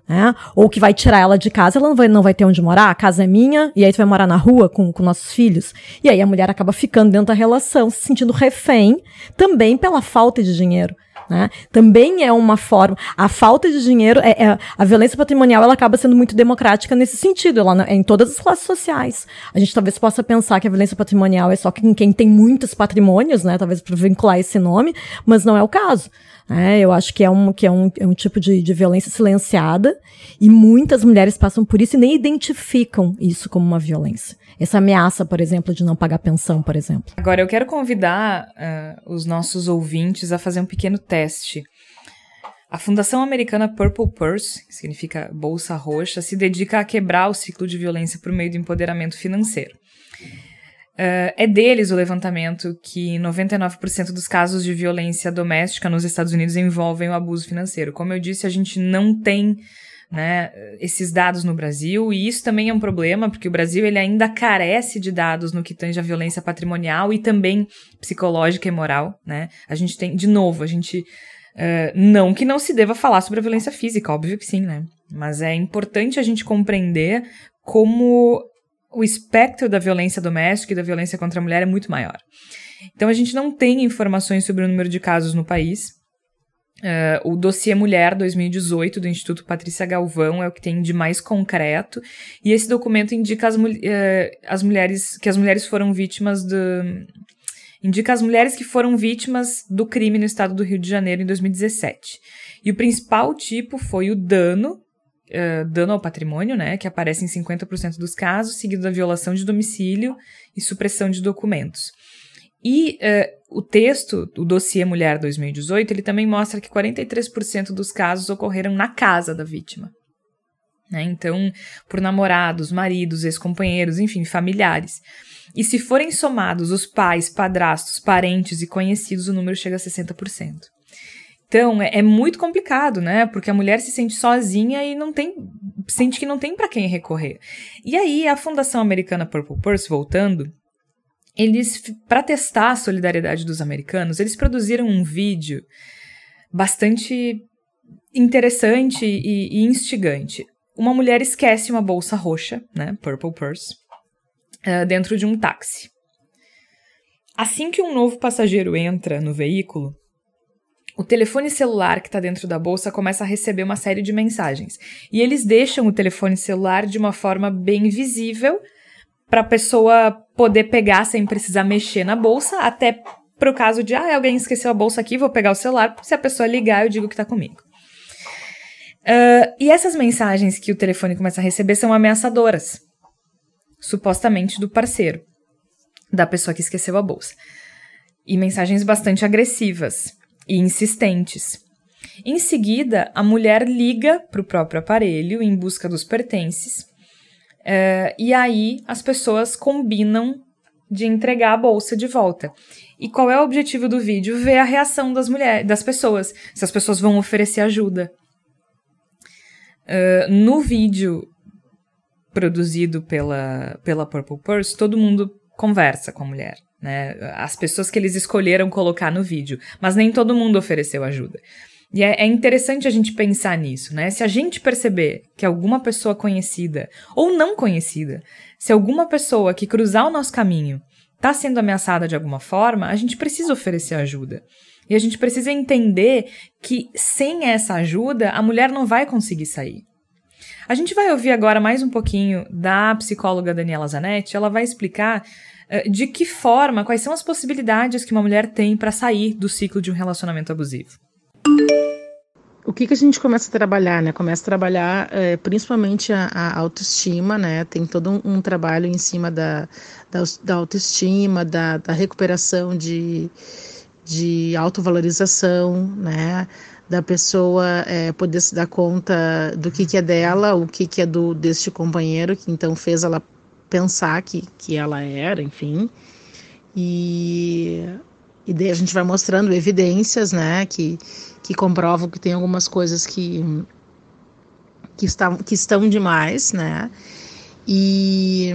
Né? Ou que vai tirar ela de casa, ela não vai, não vai ter onde morar, a casa é minha, e aí tu vai morar na rua com, com nossos filhos. E aí a mulher acaba ficando dentro da relação, se sentindo refém, também pela falta de dinheiro. Né? Também é uma forma. A falta de dinheiro, é, é, a violência patrimonial, ela acaba sendo muito democrática nesse sentido. Ela é em todas as classes sociais. A gente talvez possa pensar que a violência patrimonial é só quem, quem tem muitos patrimônios, né? Talvez para vincular esse nome, mas não é o caso. É, eu acho que é um, que é um, é um tipo de, de violência silenciada e muitas mulheres passam por isso e nem identificam isso como uma violência. Essa ameaça, por exemplo, de não pagar pensão, por exemplo.
Agora, eu quero convidar uh, os nossos ouvintes a fazer um pequeno teste. A Fundação Americana Purple Purse, que significa Bolsa Roxa, se dedica a quebrar o ciclo de violência por meio do empoderamento financeiro. Uh, é deles o levantamento que 99% dos casos de violência doméstica nos Estados Unidos envolvem o abuso financeiro. Como eu disse, a gente não tem né, esses dados no Brasil, e isso também é um problema, porque o Brasil ele ainda carece de dados no que tange a violência patrimonial e também psicológica e moral, né? A gente tem, de novo, a gente uh, não que não se deva falar sobre a violência física, óbvio que sim, né? Mas é importante a gente compreender como o espectro da violência doméstica e da violência contra a mulher é muito maior. Então a gente não tem informações sobre o número de casos no país. Uh, o dossiê Mulher 2018 do Instituto Patrícia Galvão é o que tem de mais concreto, e esse documento indica as, uh, as mulheres que as mulheres foram vítimas do. indica as mulheres que foram vítimas do crime no estado do Rio de Janeiro em 2017. E o principal tipo foi o dano, uh, dano ao patrimônio, né, que aparece em 50% dos casos, seguido da violação de domicílio e supressão de documentos. E uh, o texto, o dossiê Mulher 2018, ele também mostra que 43% dos casos ocorreram na casa da vítima. Né? Então, por namorados, maridos, ex-companheiros, enfim, familiares. E se forem somados os pais, padrastos, parentes e conhecidos, o número chega a 60%. Então, é, é muito complicado, né? Porque a mulher se sente sozinha e não tem. sente que não tem para quem recorrer. E aí, a Fundação Americana Purple Purse, voltando, eles, para testar a solidariedade dos americanos, eles produziram um vídeo bastante interessante e, e instigante. Uma mulher esquece uma bolsa roxa, né, purple purse, uh, dentro de um táxi. Assim que um novo passageiro entra no veículo, o telefone celular que está dentro da bolsa começa a receber uma série de mensagens. E eles deixam o telefone celular de uma forma bem visível para a pessoa poder pegar sem precisar mexer na bolsa, até pro caso de, ah, alguém esqueceu a bolsa aqui, vou pegar o celular, se a pessoa ligar, eu digo que tá comigo. Uh, e essas mensagens que o telefone começa a receber são ameaçadoras, supostamente do parceiro, da pessoa que esqueceu a bolsa. E mensagens bastante agressivas e insistentes. Em seguida, a mulher liga para o próprio aparelho em busca dos pertences Uh, e aí as pessoas combinam de entregar a bolsa de volta. E qual é o objetivo do vídeo? Ver a reação das mulheres, das pessoas, se as pessoas vão oferecer ajuda. Uh, no vídeo produzido pela, pela Purple Purse, todo mundo conversa com a mulher, né? As pessoas que eles escolheram colocar no vídeo, mas nem todo mundo ofereceu ajuda. E é, é, interessante a gente pensar nisso, né? Se a gente perceber que alguma pessoa conhecida ou não conhecida, se alguma pessoa que cruzar o nosso caminho está sendo ameaçada de alguma forma, a gente precisa oferecer ajuda. E a gente precisa entender que sem essa ajuda, a mulher não vai conseguir sair. A gente vai ouvir agora mais um pouquinho da psicóloga Daniela Zanetti. Ela vai explicar de que forma, quais são as possibilidades que uma mulher tem para sair do ciclo de um relacionamento abusivo
o que, que a gente começa a trabalhar, né? Começa a trabalhar é, principalmente a, a, autoestima, né? Tem todo um, um trabalho em cima da, da, da autoestima, da, da, recuperação de, de autovalorização, né? Da pessoa é, poder se dar conta do que, que é dela, o que, que é do deste companheiro, que então fez ela pensar que, que ela era, enfim. E, e daí a gente vai mostrando evidências, né? Que, que comprovam que tem algumas coisas que, que, estão, que estão demais, né? E,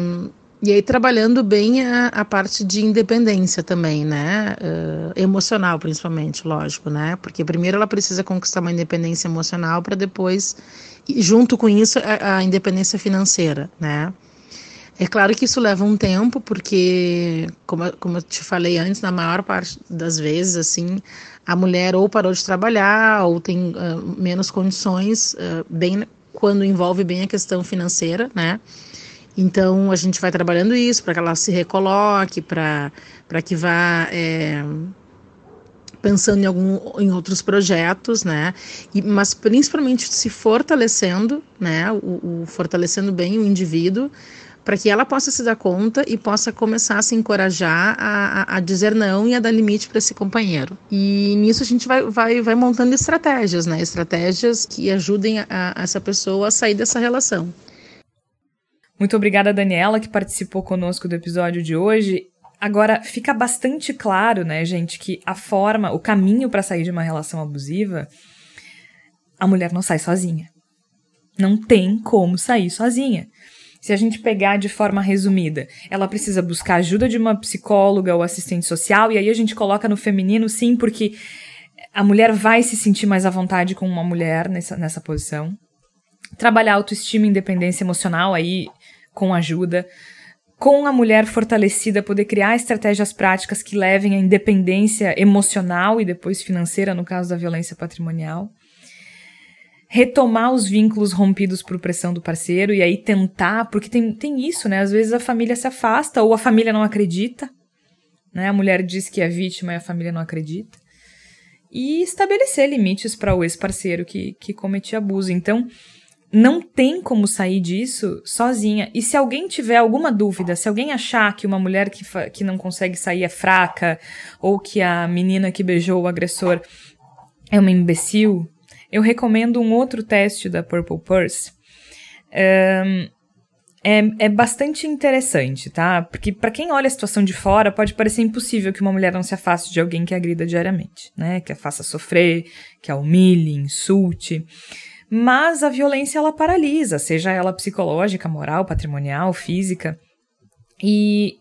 e aí trabalhando bem a, a parte de independência também, né? Uh, emocional, principalmente, lógico, né? Porque primeiro ela precisa conquistar uma independência emocional para depois, junto com isso, a, a independência financeira, né? É claro que isso leva um tempo, porque, como, como eu te falei antes, na maior parte das vezes, assim, a mulher ou parou de trabalhar ou tem uh, menos condições, uh, bem quando envolve bem a questão financeira, né? Então a gente vai trabalhando isso para que ela se recoloque, para que vá é, pensando em, algum, em outros projetos, né? E, mas principalmente se fortalecendo, né? O, o fortalecendo bem o indivíduo para que ela possa se dar conta e possa começar a se encorajar a, a, dizer não e a dar limite para esse companheiro. E nisso a gente vai, vai, vai montando estratégias, né? Estratégias que ajudem a, a essa pessoa a sair dessa relação.
Muito obrigada, Daniela, que participou conosco do episódio de hoje. Agora, fica bastante claro, né, gente, que a forma, o caminho para sair de uma relação abusiva, a mulher não sai sozinha. Não tem como sair sozinha. Se a gente pegar de forma resumida, ela precisa buscar ajuda de uma psicóloga ou assistente social, e aí a gente coloca no feminino, sim, porque a mulher vai se sentir mais à vontade com uma mulher nessa, nessa posição. Trabalhar autoestima e independência emocional aí com ajuda. Com a mulher fortalecida, poder criar estratégias práticas que levem à independência emocional e depois financeira, no caso da violência patrimonial retomar os vínculos rompidos por pressão do parceiro e aí tentar, porque tem, tem isso, né? Às vezes a família se afasta ou a família não acredita, né? A mulher diz que é vítima e a família não acredita. E estabelecer limites para o ex-parceiro que, que cometia abuso. Então, não tem como sair disso sozinha. E se alguém tiver alguma dúvida, se alguém achar que uma mulher que, que não consegue sair é fraca, ou que a menina que beijou o agressor é uma imbecil, eu recomendo um outro teste da Purple Purse. Um, é, é bastante interessante, tá? Porque para quem olha a situação de fora, pode parecer impossível que uma mulher não se afaste de alguém que agrida diariamente, né? Que a faça sofrer, que a humilhe, insulte. Mas a violência ela paralisa, seja ela psicológica, moral, patrimonial, física. E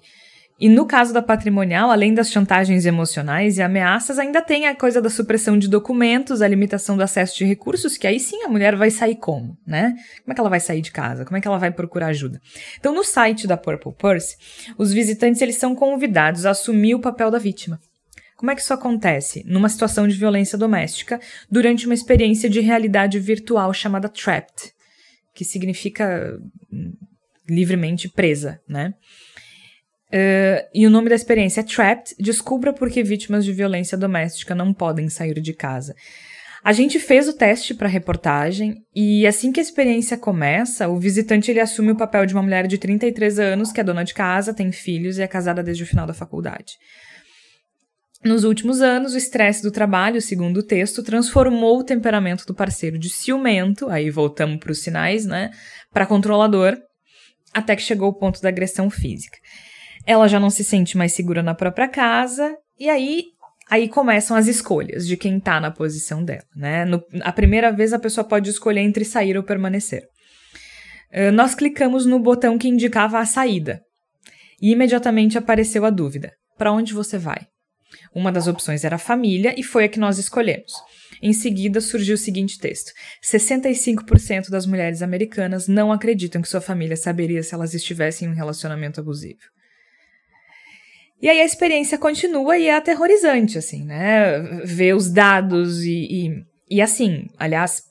e no caso da patrimonial, além das chantagens emocionais e ameaças, ainda tem a coisa da supressão de documentos, a limitação do acesso de recursos, que aí sim a mulher vai sair como, né? Como é que ela vai sair de casa? Como é que ela vai procurar ajuda? Então, no site da Purple Purse, os visitantes eles são convidados a assumir o papel da vítima. Como é que isso acontece? Numa situação de violência doméstica, durante uma experiência de realidade virtual chamada Trapped, que significa hum, livremente presa, né? Uh, e o nome da experiência é Trapped. Descubra por que vítimas de violência doméstica não podem sair de casa. A gente fez o teste para reportagem e assim que a experiência começa, o visitante ele assume o papel de uma mulher de 33 anos que é dona de casa, tem filhos e é casada desde o final da faculdade. Nos últimos anos, o estresse do trabalho, segundo o texto, transformou o temperamento do parceiro de ciumento, aí voltamos para os sinais, né, para controlador, até que chegou o ponto da agressão física. Ela já não se sente mais segura na própria casa, e aí aí começam as escolhas de quem tá na posição dela, né? No, a primeira vez a pessoa pode escolher entre sair ou permanecer. Uh, nós clicamos no botão que indicava a saída e imediatamente apareceu a dúvida: para onde você vai? Uma das opções era família e foi a que nós escolhemos. Em seguida surgiu o seguinte texto: 65% das mulheres americanas não acreditam que sua família saberia se elas estivessem em um relacionamento abusivo. E aí a experiência continua e é aterrorizante, assim, né? Ver os dados e, e, e assim, aliás,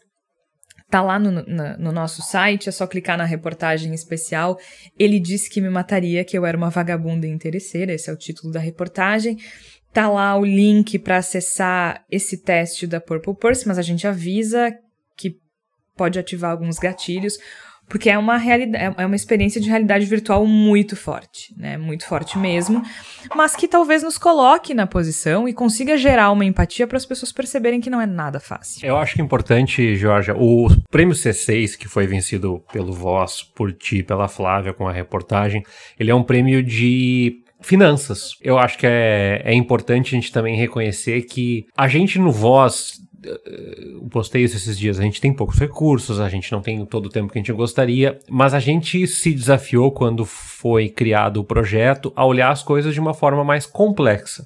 tá lá no, no, no, nosso site, é só clicar na reportagem especial. Ele disse que me mataria, que eu era uma vagabunda interesseira, esse é o título da reportagem. Tá lá o link para acessar esse teste da Purple Purse, mas a gente avisa que pode ativar alguns gatilhos porque é uma realidade, é uma experiência de realidade virtual muito forte, né? Muito forte mesmo, mas que talvez nos coloque na posição e consiga gerar uma empatia para as pessoas perceberem que não é nada fácil.
Eu acho que é importante, Georgia, o prêmio C6 que foi vencido pelo Voz, por ti, pela Flávia com a reportagem, ele é um prêmio de finanças. Eu acho que é, é importante a gente também reconhecer que a gente no Voz postei isso esses dias, a gente tem poucos recursos, a gente não tem todo o tempo que a gente gostaria, mas a gente se desafiou quando foi criado o projeto a olhar as coisas de uma forma mais complexa.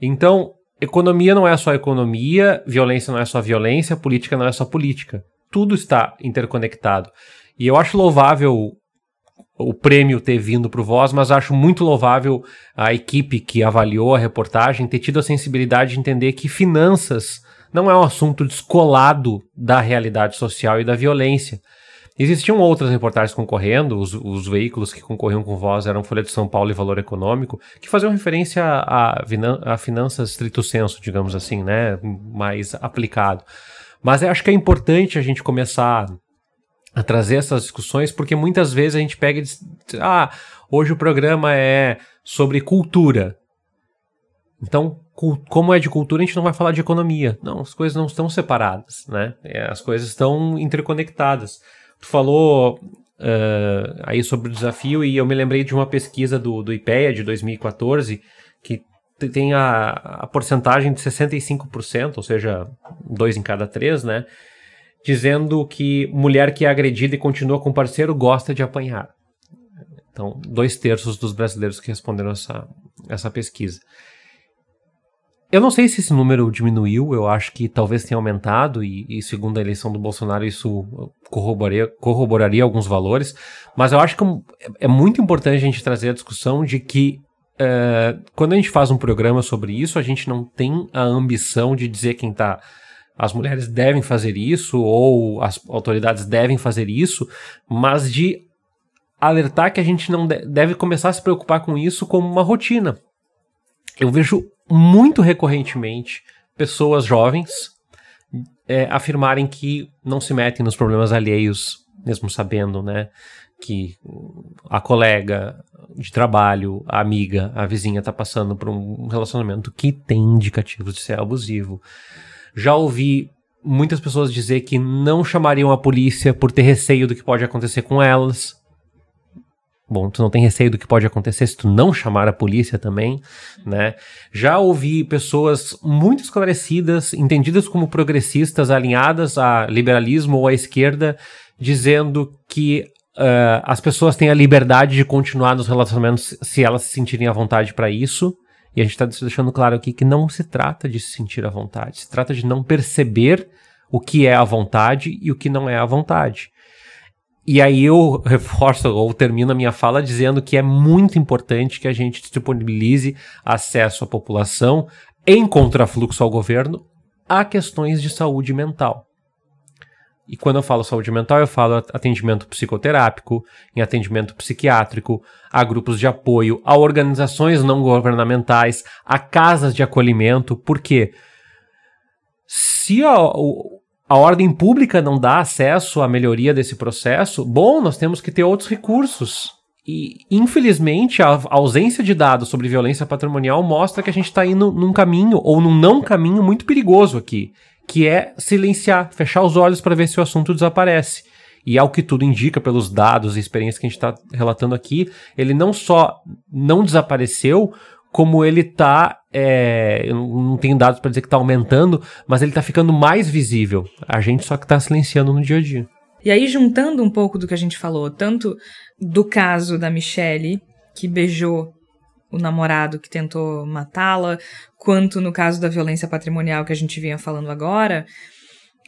Então, economia não é só economia, violência não é só violência, política não é só política. Tudo está interconectado. E eu acho louvável o prêmio ter vindo para o Voz, mas acho muito louvável a equipe que avaliou a reportagem ter tido a sensibilidade de entender que finanças não é um assunto descolado da realidade social e da violência. Existiam outras reportagens concorrendo, os, os, veículos que concorriam com voz eram Folha de São Paulo e Valor Econômico, que faziam referência a, a, finanças estrito senso, digamos assim, né, mais aplicado. Mas acho que é importante a gente começar a trazer essas discussões, porque muitas vezes a gente pega e diz, ah, hoje o programa é sobre cultura. Então, como é de cultura, a gente não vai falar de economia. Não, as coisas não estão separadas, né? É, as coisas estão interconectadas. Tu falou uh, aí sobre o desafio e eu me lembrei de uma pesquisa do, do IPEA de 2014 que tem a, a porcentagem de 65%, ou seja, dois em cada três, né? Dizendo que mulher que é agredida e continua com parceiro gosta de apanhar. Então, dois terços dos brasileiros que responderam essa, essa pesquisa. Eu não sei se esse número diminuiu, eu acho que talvez tenha aumentado, e, e segundo a eleição do Bolsonaro, isso corroboraria, corroboraria alguns valores, mas eu acho que é muito importante a gente trazer a discussão de que uh, quando a gente faz um programa sobre isso, a gente não tem a ambição de dizer quem está as mulheres devem fazer isso ou as autoridades devem fazer isso, mas de alertar que a gente não deve começar a se preocupar com isso como uma rotina. Eu vejo muito recorrentemente pessoas jovens é, afirmarem que não se metem nos problemas alheios, mesmo sabendo, né, que a colega de trabalho, a amiga, a vizinha está passando por um relacionamento que tem indicativos de ser abusivo. Já ouvi muitas pessoas dizer que não chamariam a polícia por ter receio do que pode acontecer com elas. Bom, tu não tem receio do que pode acontecer se tu não chamar a polícia também, né? Já ouvi pessoas muito esclarecidas, entendidas como progressistas, alinhadas a liberalismo ou à esquerda, dizendo que uh, as pessoas têm a liberdade de continuar nos relacionamentos se elas se sentirem à vontade para isso. E a gente está deixando claro aqui que não se trata de se sentir à vontade, se trata de não perceber o que é a vontade e o que não é a vontade. E aí eu reforço ou termino a minha fala dizendo que é muito importante que a gente disponibilize acesso à população em contrafluxo ao governo a questões de saúde mental. E quando eu falo saúde mental, eu falo atendimento psicoterápico, em atendimento psiquiátrico, a grupos de apoio, a organizações não governamentais, a casas de acolhimento, porque se a, o, a ordem pública não dá acesso à melhoria desse processo, bom, nós temos que ter outros recursos. E, infelizmente, a ausência de dados sobre violência patrimonial mostra que a gente está indo num caminho, ou num não caminho, muito perigoso aqui, que é silenciar, fechar os olhos para ver se o assunto desaparece. E ao que tudo indica, pelos dados e experiências que a gente está relatando aqui, ele não só não desapareceu, como ele está é, eu não tenho dados para dizer que está aumentando, mas ele está ficando mais visível. A gente só que está silenciando no dia a dia.
E aí, juntando um pouco do que a gente falou, tanto do caso da Michelle, que beijou o namorado que tentou matá-la, quanto no caso da violência patrimonial que a gente vinha falando agora,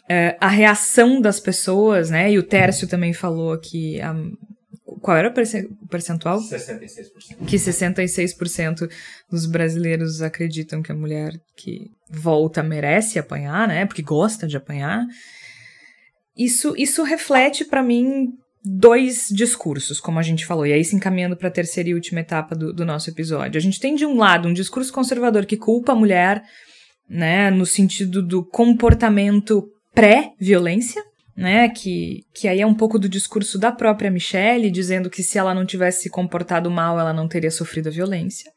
é, a reação das pessoas, né? E o Tércio também falou que a, qual era o percentual?
66%.
Que 66% dos brasileiros acreditam que a mulher que volta merece apanhar, né? Porque gosta de apanhar. Isso, isso reflete para mim dois discursos, como a gente falou, e aí se encaminhando para a terceira e última etapa do, do nosso episódio. A gente tem, de um lado, um discurso conservador que culpa a mulher, né, no sentido do comportamento pré-violência, né, que, que aí é um pouco do discurso da própria Michelle, dizendo que se ela não tivesse se comportado mal, ela não teria sofrido a violência.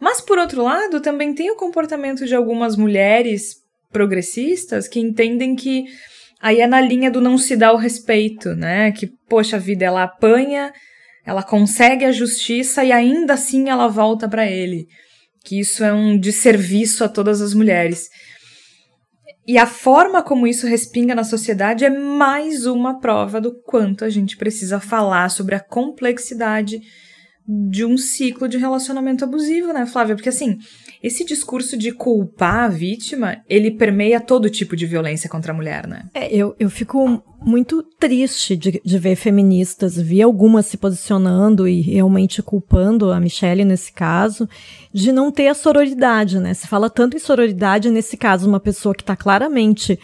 Mas, por outro lado, também tem o comportamento de algumas mulheres progressistas que entendem que Aí é na linha do não se dar o respeito, né? Que, poxa vida, ela apanha, ela consegue a justiça e ainda assim ela volta para ele. Que isso é um desserviço a todas as mulheres. E a forma como isso respinga na sociedade é mais uma prova do quanto a gente precisa falar sobre a complexidade de um ciclo de relacionamento abusivo, né, Flávia? Porque assim, esse discurso de culpar a vítima, ele permeia todo tipo de violência contra a mulher, né?
É, eu, eu fico muito triste de, de ver feministas, vi algumas se posicionando e realmente culpando a Michelle nesse caso, de não ter a sororidade, né? Se fala tanto em sororidade, nesse caso, uma pessoa que está claramente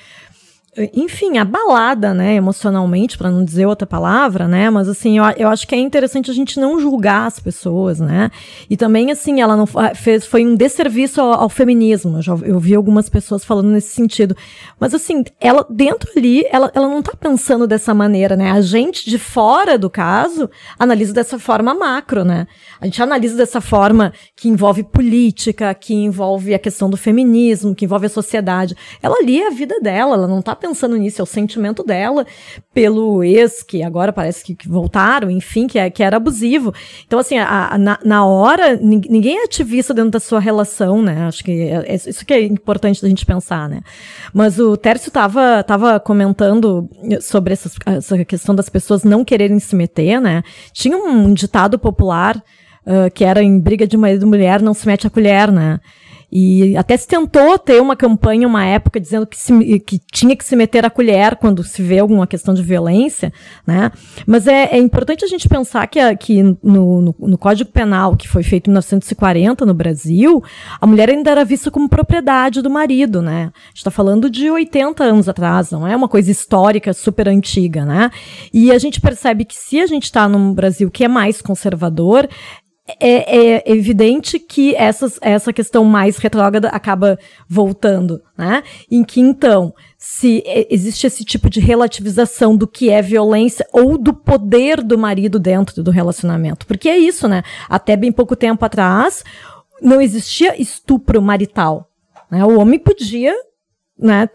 enfim, abalada, né, emocionalmente, para não dizer outra palavra, né, mas assim, eu, eu acho que é interessante a gente não julgar as pessoas, né, e também, assim, ela não fez, foi um desserviço ao, ao feminismo, eu, já, eu vi algumas pessoas falando nesse sentido, mas assim, ela, dentro ali, ela, ela não tá pensando dessa maneira, né, a gente de fora do caso analisa dessa forma macro, né, a gente analisa dessa forma que envolve política, que envolve a questão do feminismo, que envolve a sociedade, ela ali é a vida dela, ela não tá pensando nisso, é o sentimento dela pelo ex, que agora parece que, voltaram, enfim, que, é, que era abusivo. Então, assim, a, a, na, na hora, ninguém é ativista dentro da sua relação, né? Acho que é, é, isso que é importante da gente pensar, né? Mas o Tércio tava, tava comentando sobre essas, essa questão das pessoas não quererem se meter, né? Tinha um ditado popular uh, que era em briga de marido e mulher, não se mete a colher, né? E até se tentou ter uma campanha, uma época, dizendo que, se, que tinha que se meter a colher quando se vê alguma questão de violência, né? Mas é, é importante a gente pensar que, a, que no, no, no, Código Penal, que foi feito em 1940 no Brasil, a mulher ainda era vista como propriedade do marido, né? A gente está falando de 80 anos atrás, não é uma coisa histórica super antiga, né? E a gente percebe que se a gente está num Brasil que é mais conservador, é, é, evidente que essas, essa questão mais retrógrada acaba voltando, né? Em que, então, se existe esse tipo de relativização do que é violência ou do poder do marido dentro do relacionamento. Porque é isso, né? Até bem pouco tempo atrás, não existia estupro marital. Né? O homem podia né,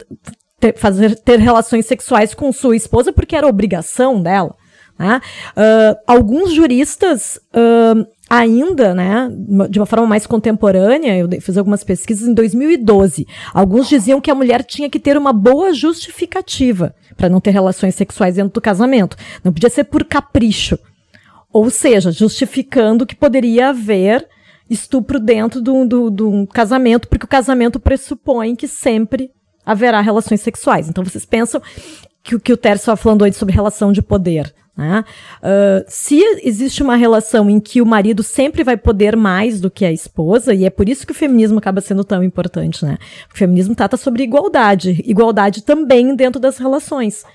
ter, fazer, ter relações sexuais com sua esposa porque era obrigação dela. Né? Uh, alguns juristas uh, ainda, né, de uma forma mais contemporânea, eu fiz algumas pesquisas em 2012. Alguns diziam que a mulher tinha que ter uma boa justificativa para não ter relações sexuais dentro do casamento. Não podia ser por capricho. Ou seja, justificando que poderia haver estupro dentro do, do, do casamento, porque o casamento pressupõe que sempre haverá relações sexuais. Então vocês pensam que, que o Tércio estava falando antes sobre relação de poder. Né? Uh, se existe uma relação em que o marido sempre vai poder mais do que a esposa, e é por isso que o feminismo acaba sendo tão importante, né? O feminismo trata sobre igualdade, igualdade também dentro das relações.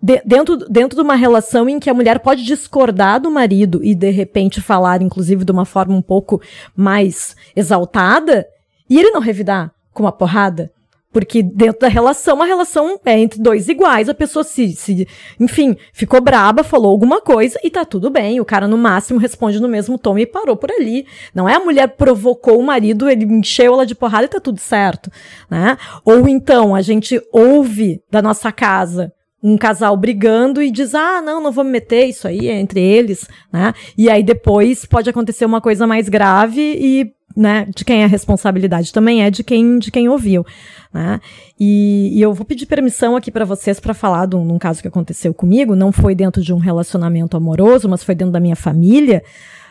De, dentro, dentro de uma relação em que a mulher pode discordar do marido e de repente falar, inclusive, de uma forma um pouco mais exaltada, e ele não revidar com uma porrada, porque dentro da relação, a relação é entre dois iguais, a pessoa se, se, enfim, ficou braba, falou alguma coisa e tá tudo bem. O cara, no máximo, responde no mesmo tom e parou por ali. Não é a mulher provocou o marido, ele encheu ela de porrada e tá tudo certo, né? Ou então, a gente ouve da nossa casa um casal brigando e diz: ah, não, não vou me meter, isso aí é entre eles, né? E aí depois pode acontecer uma coisa mais grave e, né, de quem é a responsabilidade também é de quem, de quem ouviu, né? E, e eu vou pedir permissão aqui para vocês para falar de um, de um caso que aconteceu comigo, não foi dentro de um relacionamento amoroso, mas foi dentro da minha família.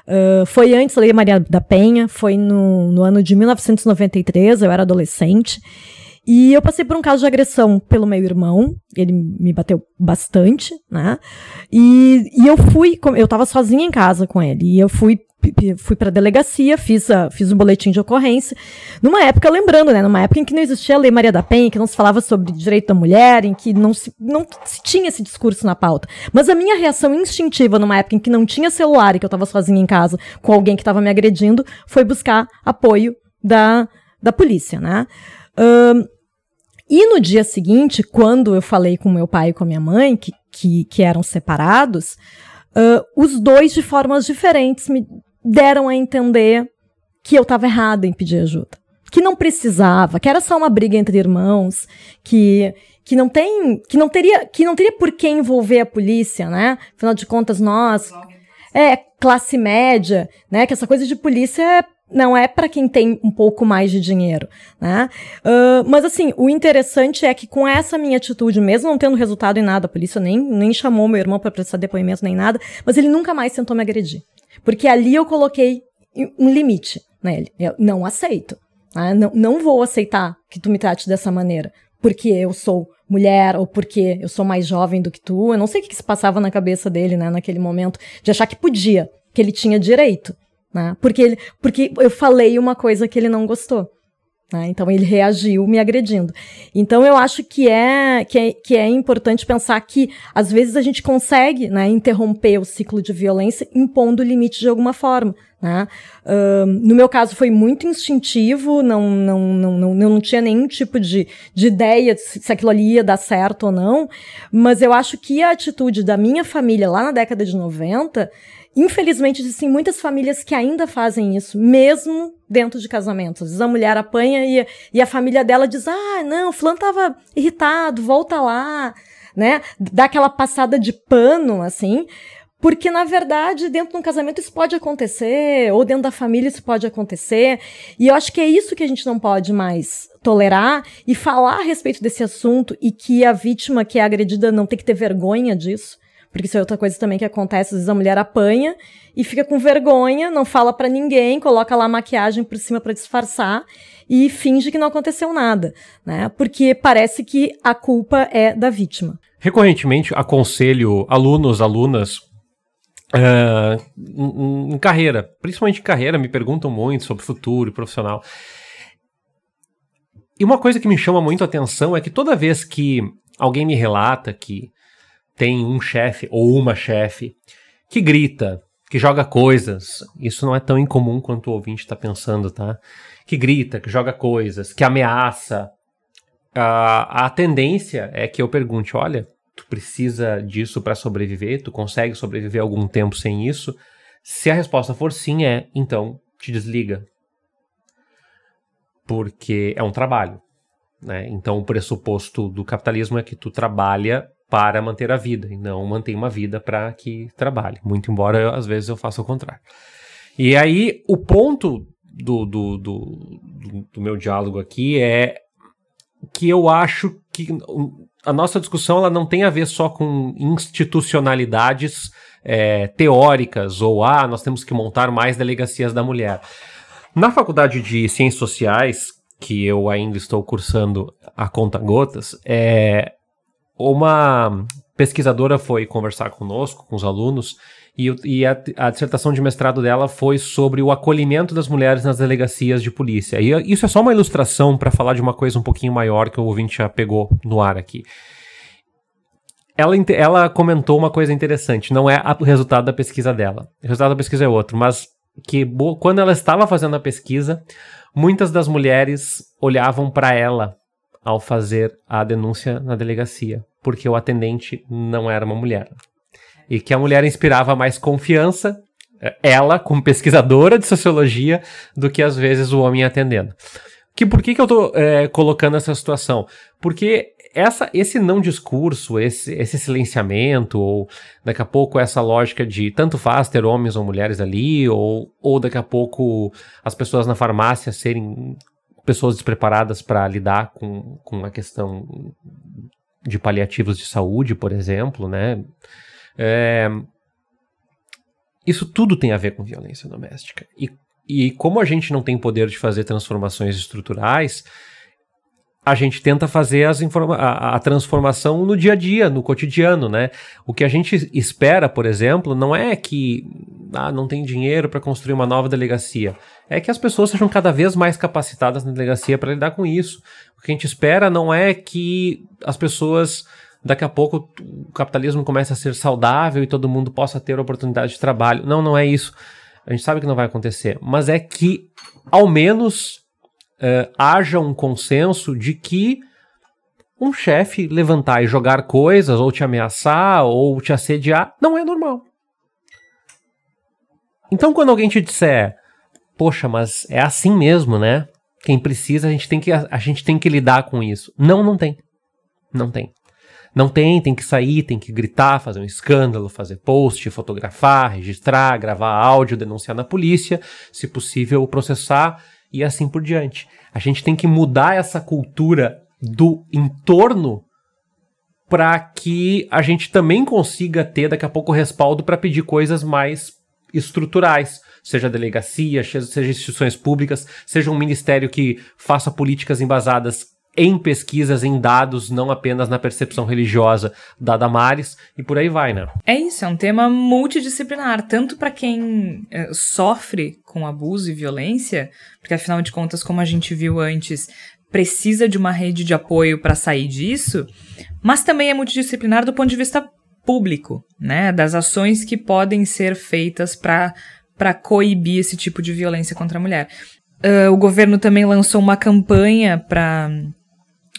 Uh, foi antes da Lei Maria da Penha, foi no, no ano de 1993, eu era adolescente. E eu passei por um caso de agressão pelo meu irmão, ele me bateu bastante, né? E, e eu fui, eu tava sozinha em casa com ele, e eu fui fui para delegacia, fiz, a, fiz um boletim de ocorrência. Numa época, lembrando, né, numa época em que não existia a Lei Maria da Penha, que não se falava sobre direito da mulher, em que não se, não se tinha esse discurso na pauta. Mas a minha reação instintiva, numa época em que não tinha celular e que eu estava sozinha em casa com alguém que estava me agredindo, foi buscar apoio da, da polícia, né? Um, e no dia seguinte, quando eu falei com meu pai e com a minha mãe, que, que, que eram separados, uh, os dois, de formas diferentes, me deram a entender que eu estava errada em pedir ajuda. Que não precisava, que era só uma briga entre irmãos, que, que não tem. que não teria. que não teria por que envolver a polícia, né? Afinal de contas, nós. É, classe média, né? Que essa coisa de polícia é não é para quem tem um pouco mais de dinheiro, né? Uh, mas assim, o interessante é que com essa minha atitude, mesmo não tendo resultado em nada, a polícia nem, nem chamou meu irmão para prestar depoimento nem nada, mas ele nunca mais tentou me agredir. Porque ali eu coloquei um limite nele. Eu não aceito. Né? Não, não vou aceitar que tu me trate dessa maneira. Porque eu sou mulher ou porque eu sou mais jovem do que tu. Eu não sei o que, que se passava na cabeça dele, né, naquele momento, de achar que podia, que ele tinha direito né? Porque, ele, porque eu falei uma coisa que ele não gostou. Né? Então ele reagiu me agredindo. Então eu acho que é, que é, que é importante pensar que às vezes a gente consegue né, interromper o ciclo de violência impondo limite de alguma forma. Né? Uh, no meu caso foi muito instintivo, não, não, não, não, não tinha nenhum tipo de, de ideia se, se aquilo ali ia dar certo ou não, mas eu acho que a atitude da minha família lá na década de 90 Infelizmente, existem muitas famílias que ainda fazem isso, mesmo dentro de casamentos. A mulher apanha e, e a família dela diz: ah, não, o fulano tava irritado, volta lá, né? Dá aquela passada de pano, assim. Porque, na verdade, dentro de um casamento isso pode acontecer, ou dentro da família isso pode acontecer. E eu acho que é isso que a gente não pode mais tolerar e falar a respeito desse assunto e que a vítima que é agredida não tem que ter vergonha disso. Porque isso é outra coisa também que acontece, às vezes a mulher apanha e fica com vergonha, não fala para ninguém, coloca lá maquiagem por cima para disfarçar e finge que não aconteceu nada, né? Porque parece que a culpa é da vítima.
Recorrentemente aconselho alunos, alunas uh, em, em carreira, principalmente em carreira, me perguntam muito sobre futuro profissional. E uma coisa que me chama muito a atenção é que toda vez que alguém me relata que tem um chefe ou uma chefe que grita, que joga coisas. Isso não é tão incomum quanto o ouvinte está pensando, tá? Que grita, que joga coisas, que ameaça. A, a tendência é que eu pergunte: olha, tu precisa disso para sobreviver? Tu consegue sobreviver algum tempo sem isso? Se a resposta for sim, é então te desliga. Porque é um trabalho. Né? Então, o pressuposto do capitalismo é que tu trabalha para manter a vida e não mantém uma vida para que trabalhe. Muito embora eu, às vezes eu faça o contrário. E aí o ponto do, do, do, do, meu diálogo aqui é que eu acho que a nossa discussão ela não tem a ver só com institucionalidades é, teóricas ou ah, nós temos que montar mais delegacias da mulher. Na faculdade de Ciências Sociais, que eu ainda estou cursando a conta gotas, é, uma pesquisadora foi conversar conosco, com os alunos, e, e a, a, dissertação de mestrado dela foi sobre o acolhimento das mulheres nas delegacias de polícia. E isso é só uma ilustração para falar de uma coisa um pouquinho maior que o ouvinte já pegou no ar aqui. Ela, ela comentou uma coisa interessante, não é o resultado da pesquisa dela. O resultado da pesquisa é outro, mas que quando ela estava fazendo a pesquisa, muitas das mulheres olhavam para ela ao fazer a denúncia na delegacia, porque o atendente não era uma mulher. E que a mulher inspirava mais confiança, eh, ela, como pesquisadora de sociologia, do que às vezes o homem atendendo. Que por que, que eu estou é, colocando essa situação? Porque essa, esse não discurso, esse, esse silenciamento, ou daqui a pouco essa lógica de tanto faz ter homens ou mulheres ali, ou, ou daqui a pouco as pessoas na farmácia serem pessoas despreparadas para lidar com, com a questão de paliativos de saúde, por exemplo, né? É, isso tudo tem a ver com violência doméstica. E, e como a gente não tem poder de fazer transformações estruturais, a gente tenta fazer as a, a, transformação no dia a dia, no cotidiano, né? O que a gente espera, por exemplo, não é que ah, não tem dinheiro para construir uma nova delegacia. É que as pessoas sejam cada vez mais capacitadas na delegacia para lidar com isso. O que a gente espera não é que as pessoas daqui a pouco o capitalismo comece a ser saudável e todo mundo possa ter oportunidade de trabalho. Não, não é isso. A gente sabe que não vai acontecer, mas é que ao menos uh, haja um consenso de que um chefe levantar e jogar coisas, ou te ameaçar, ou te assediar, não é normal. Então, quando alguém te disser, poxa, mas é assim mesmo, né? Quem precisa, a gente tem que, a gente tem que lidar com isso. Não, não tem. Não tem. Não tem, tem que sair, tem que gritar, fazer um escândalo, fazer post, fotografar, registrar, gravar áudio, denunciar na polícia, se possível processar e assim por diante. A gente tem que mudar essa cultura do entorno para que a gente também consiga ter daqui a pouco respaldo para pedir coisas mais estruturais, seja delegacia, seja instituições públicas, seja um ministério que faça políticas embasadas em pesquisas, em dados, não apenas na percepção religiosa da Damares, e por aí vai, né?
É isso, é um tema multidisciplinar, tanto para quem é, sofre com abuso e violência, porque afinal de contas, como a gente viu antes, precisa de uma rede de apoio para sair disso, mas também é multidisciplinar do ponto de vista público, né? Das ações que podem ser feitas para para coibir esse tipo de violência contra a mulher. Uh, o governo também lançou uma campanha para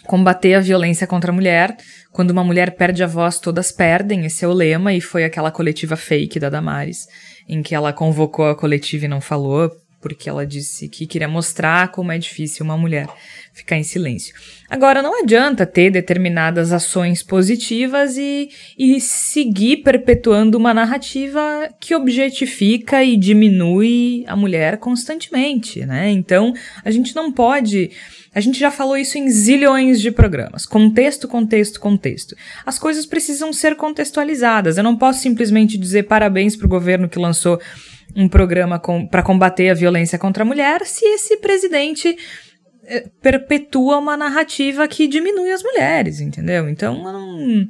combater a violência contra a mulher. Quando uma mulher perde a voz, todas perdem. Esse é o lema, e foi aquela coletiva fake da Damares, em que ela convocou a coletiva e não falou, porque ela disse que queria mostrar como é difícil uma mulher ficar em silêncio. Agora, não adianta ter determinadas ações positivas e, e seguir perpetuando uma narrativa que objetifica e diminui a mulher constantemente, né? Então, a gente não pode a gente já falou isso em zilhões de programas. Contexto, contexto, contexto. As coisas precisam ser contextualizadas. Eu não posso simplesmente dizer parabéns para o governo que lançou um programa com, para combater a violência contra a mulher se esse presidente eh, perpetua uma narrativa que diminui as mulheres, entendeu? Então, não,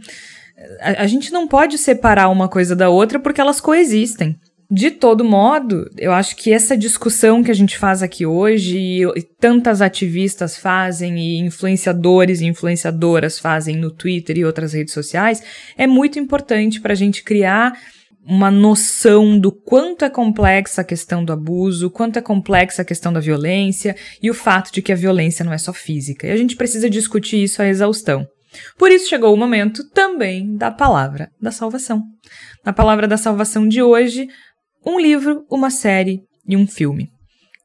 a, a gente não pode separar uma coisa da outra porque elas coexistem. De todo modo, eu acho que essa discussão que a gente faz aqui hoje, e, e tantas ativistas fazem, e influenciadores e influenciadoras fazem no Twitter e outras redes sociais, é muito importante para a gente criar uma noção do quanto é complexa a questão do abuso, quanto é complexa a questão da violência e o fato de que a violência não é só física. E a gente precisa discutir isso à exaustão. Por isso chegou o momento também da palavra da salvação. Na palavra da salvação de hoje, um livro, uma série e um filme.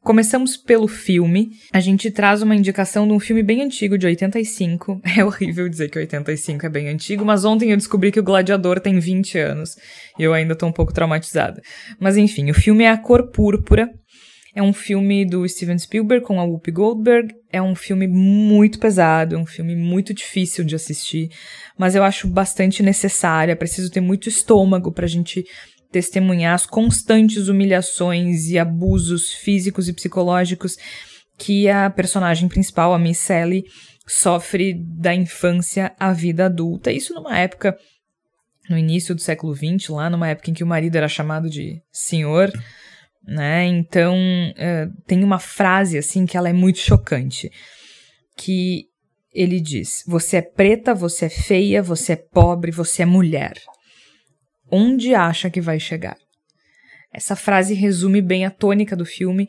Começamos pelo filme. A gente traz uma indicação de um filme bem antigo, de 85. É horrível dizer que 85 é bem antigo, mas ontem eu descobri que o Gladiador tem 20 anos. E eu ainda tô um pouco traumatizada. Mas enfim, o filme é A Cor Púrpura. É um filme do Steven Spielberg com a Whoopi Goldberg. É um filme muito pesado, é um filme muito difícil de assistir, mas eu acho bastante necessário. É preciso ter muito estômago pra gente testemunhar as constantes humilhações e abusos físicos e psicológicos que a personagem principal, a Miss Sally, sofre da infância à vida adulta. Isso numa época, no início do século XX, lá numa época em que o marido era chamado de senhor, né? Então, uh, tem uma frase, assim, que ela é muito chocante, que ele diz, você é preta, você é feia, você é pobre, você é mulher onde acha que vai chegar. Essa frase resume bem a tônica do filme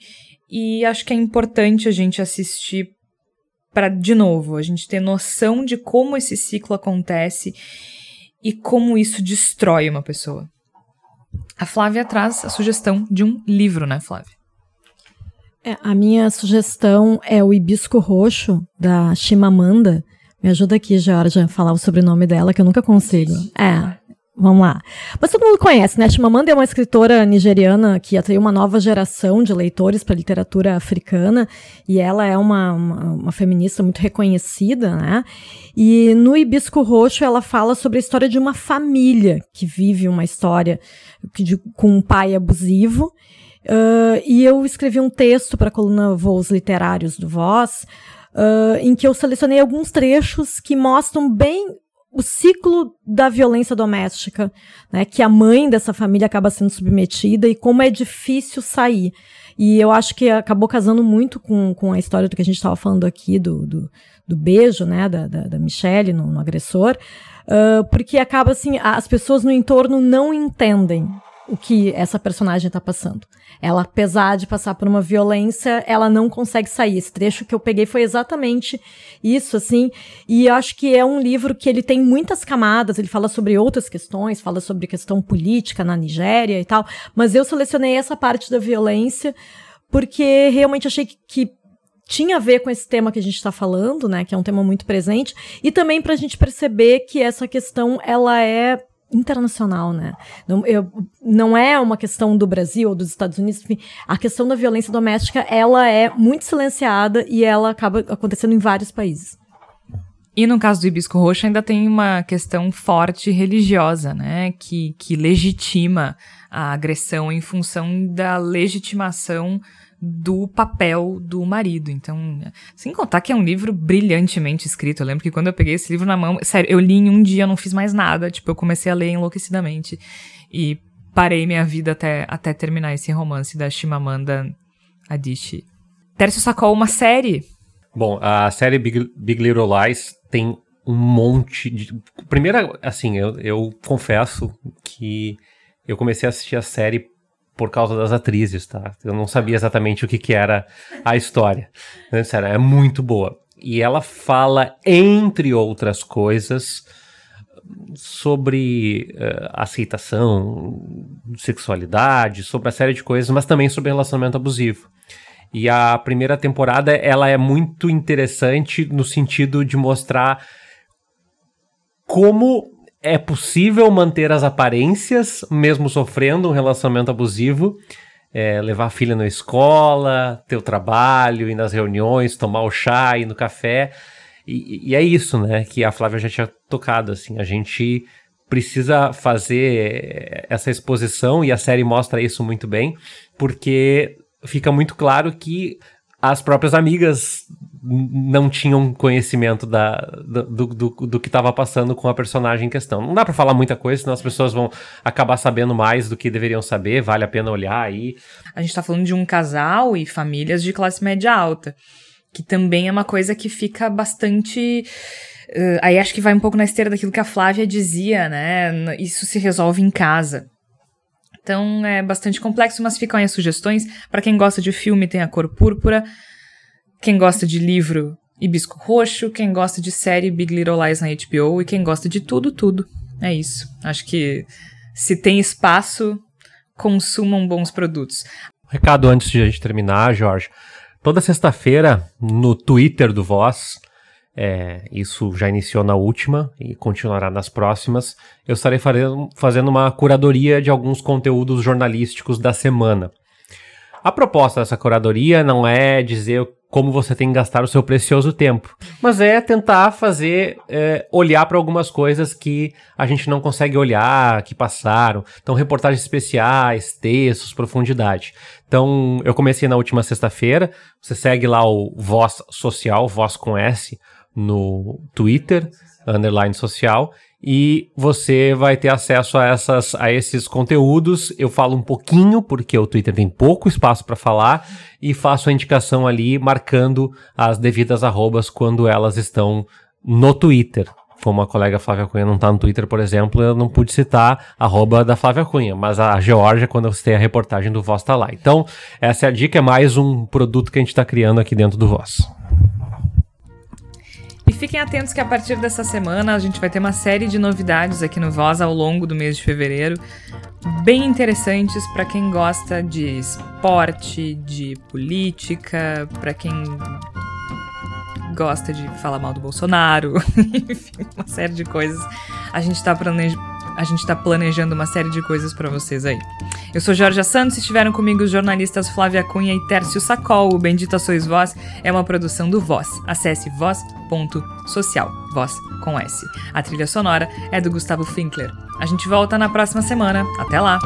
e acho que é importante a gente assistir para, de novo, a gente ter noção de como esse ciclo acontece e como isso destrói uma pessoa. A Flávia traz a sugestão de um livro, né, Flávia?
É, a minha sugestão é o Hibisco Roxo, da Chimamanda, Me ajuda aqui, Georgia, a falar o sobrenome dela, que eu nunca consigo. É. Vamos lá. Mas todo mundo conhece, né? Chimamanda é uma escritora nigeriana que atraiu uma nova geração de leitores para a literatura africana e ela é uma, uma, uma, feminista muito reconhecida, né? E no Hibisco Roxo ela fala sobre a história de uma família que vive uma história de, com um pai abusivo. Uh, e eu escrevi um texto para a coluna Voos Literários do Voz, uh, em que eu selecionei alguns trechos que mostram bem o ciclo da violência doméstica, né, que a mãe dessa família acaba sendo submetida e como é difícil sair. E eu acho que acabou casando muito com, com a história do que a gente estava falando aqui, do, do, do, beijo, né, da, da, da Michelle no, no agressor, uh, porque acaba assim, as pessoas no entorno não entendem o que essa personagem está passando. Ela, apesar de passar por uma violência, ela não consegue sair. Esse trecho que eu peguei foi exatamente isso, assim. E eu acho que é um livro que ele tem muitas camadas. Ele fala sobre outras questões, fala sobre questão política na Nigéria e tal. Mas eu selecionei essa parte da violência porque realmente achei que, que tinha a ver com esse tema que a gente está falando, né? Que é um tema muito presente. E também para a gente perceber que essa questão ela é internacional, né? Não, eu, não é uma questão do Brasil ou dos Estados Unidos, enfim, a questão da violência doméstica, ela é muito silenciada e ela acaba acontecendo em vários países.
E no caso do hibisco roxo ainda tem uma questão forte religiosa, né, que, que legitima a agressão em função da legitimação do papel do marido. Então, sem contar que é um livro brilhantemente escrito. Eu lembro que quando eu peguei esse livro na mão, sério, eu li em um dia, não fiz mais nada. Tipo, eu comecei a ler enlouquecidamente. E parei minha vida até, até terminar esse romance da Shimamanda Adichie. Tércio sacou uma série.
Bom, a série Big, Big Little Lies tem um monte de. Primeiro, assim, eu, eu confesso que eu comecei a assistir a série por causa das atrizes, tá? Eu não sabia exatamente o que, que era a história. Sério, é muito boa. E ela fala, entre outras coisas, sobre uh, aceitação, sexualidade, sobre a série de coisas, mas também sobre relacionamento abusivo. E a primeira temporada, ela é muito interessante no sentido de mostrar como é possível manter as aparências, mesmo sofrendo um relacionamento abusivo, é, levar a filha na escola, ter o trabalho, ir nas reuniões, tomar o chá, ir no café. E, e, é isso, né, que a Flávia já tinha tocado, assim, a gente precisa fazer essa exposição e a série mostra isso muito bem, porque fica muito claro que as próprias amigas não tinham conhecimento da, do, do, do que estava passando com a personagem em questão. Não dá para falar muita coisa, senão as pessoas vão acabar sabendo mais do que deveriam saber, vale a pena olhar aí.
A gente está falando de um casal e famílias de classe média alta, que também é uma coisa que fica bastante. Uh, aí acho que vai um pouco na esteira daquilo que a Flávia dizia, né? Isso se resolve em casa. Então é bastante complexo, mas ficam aí as sugestões. Para quem gosta de filme, tem A Cor Púrpura. Quem gosta de livro, Hibisco Roxo. Quem gosta de série, Big Little Lies na HBO. E quem gosta de tudo, tudo. É isso. Acho que se tem espaço, consumam bons produtos.
Recado antes de a gente terminar, Jorge. Toda sexta-feira, no Twitter do Voz, é, isso já iniciou na última e continuará nas próximas. Eu estarei fazendo uma curadoria de alguns conteúdos jornalísticos da semana. A proposta dessa curadoria não é dizer como você tem que gastar o seu precioso tempo, mas é tentar fazer, é, olhar para algumas coisas que a gente não consegue olhar, que passaram. Então, reportagens especiais, textos, profundidade. Então, eu comecei na última sexta-feira. Você segue lá o Voz Social, Voz com S, no Twitter, underline social, e você vai ter acesso a, essas, a esses conteúdos. Eu falo um pouquinho, porque o Twitter tem pouco espaço para falar, e faço a indicação ali marcando as devidas arrobas quando elas estão no Twitter. Como a colega Flávia Cunha não está no Twitter, por exemplo, eu não pude citar arroba da Flávia Cunha, mas a Georgia, quando eu citei a reportagem do Voz, está lá. Então, essa é a dica, é mais um produto que a gente está criando aqui dentro do Voz.
Fiquem atentos que a partir dessa semana a gente vai ter uma série de novidades aqui no Voz ao longo do mês de fevereiro, bem interessantes para quem gosta de esporte, de política, para quem gosta de falar mal do Bolsonaro, enfim, uma série de coisas. A gente tá planejando a gente está planejando uma série de coisas para vocês aí. Eu sou Jorge Santos e estiveram comigo os jornalistas Flávia Cunha e Tércio Sacol. O Bendita Sois Vós é uma produção do Voz. Acesse voz.social. Voz com S. A trilha sonora é do Gustavo Finkler. A gente volta na próxima semana. Até lá!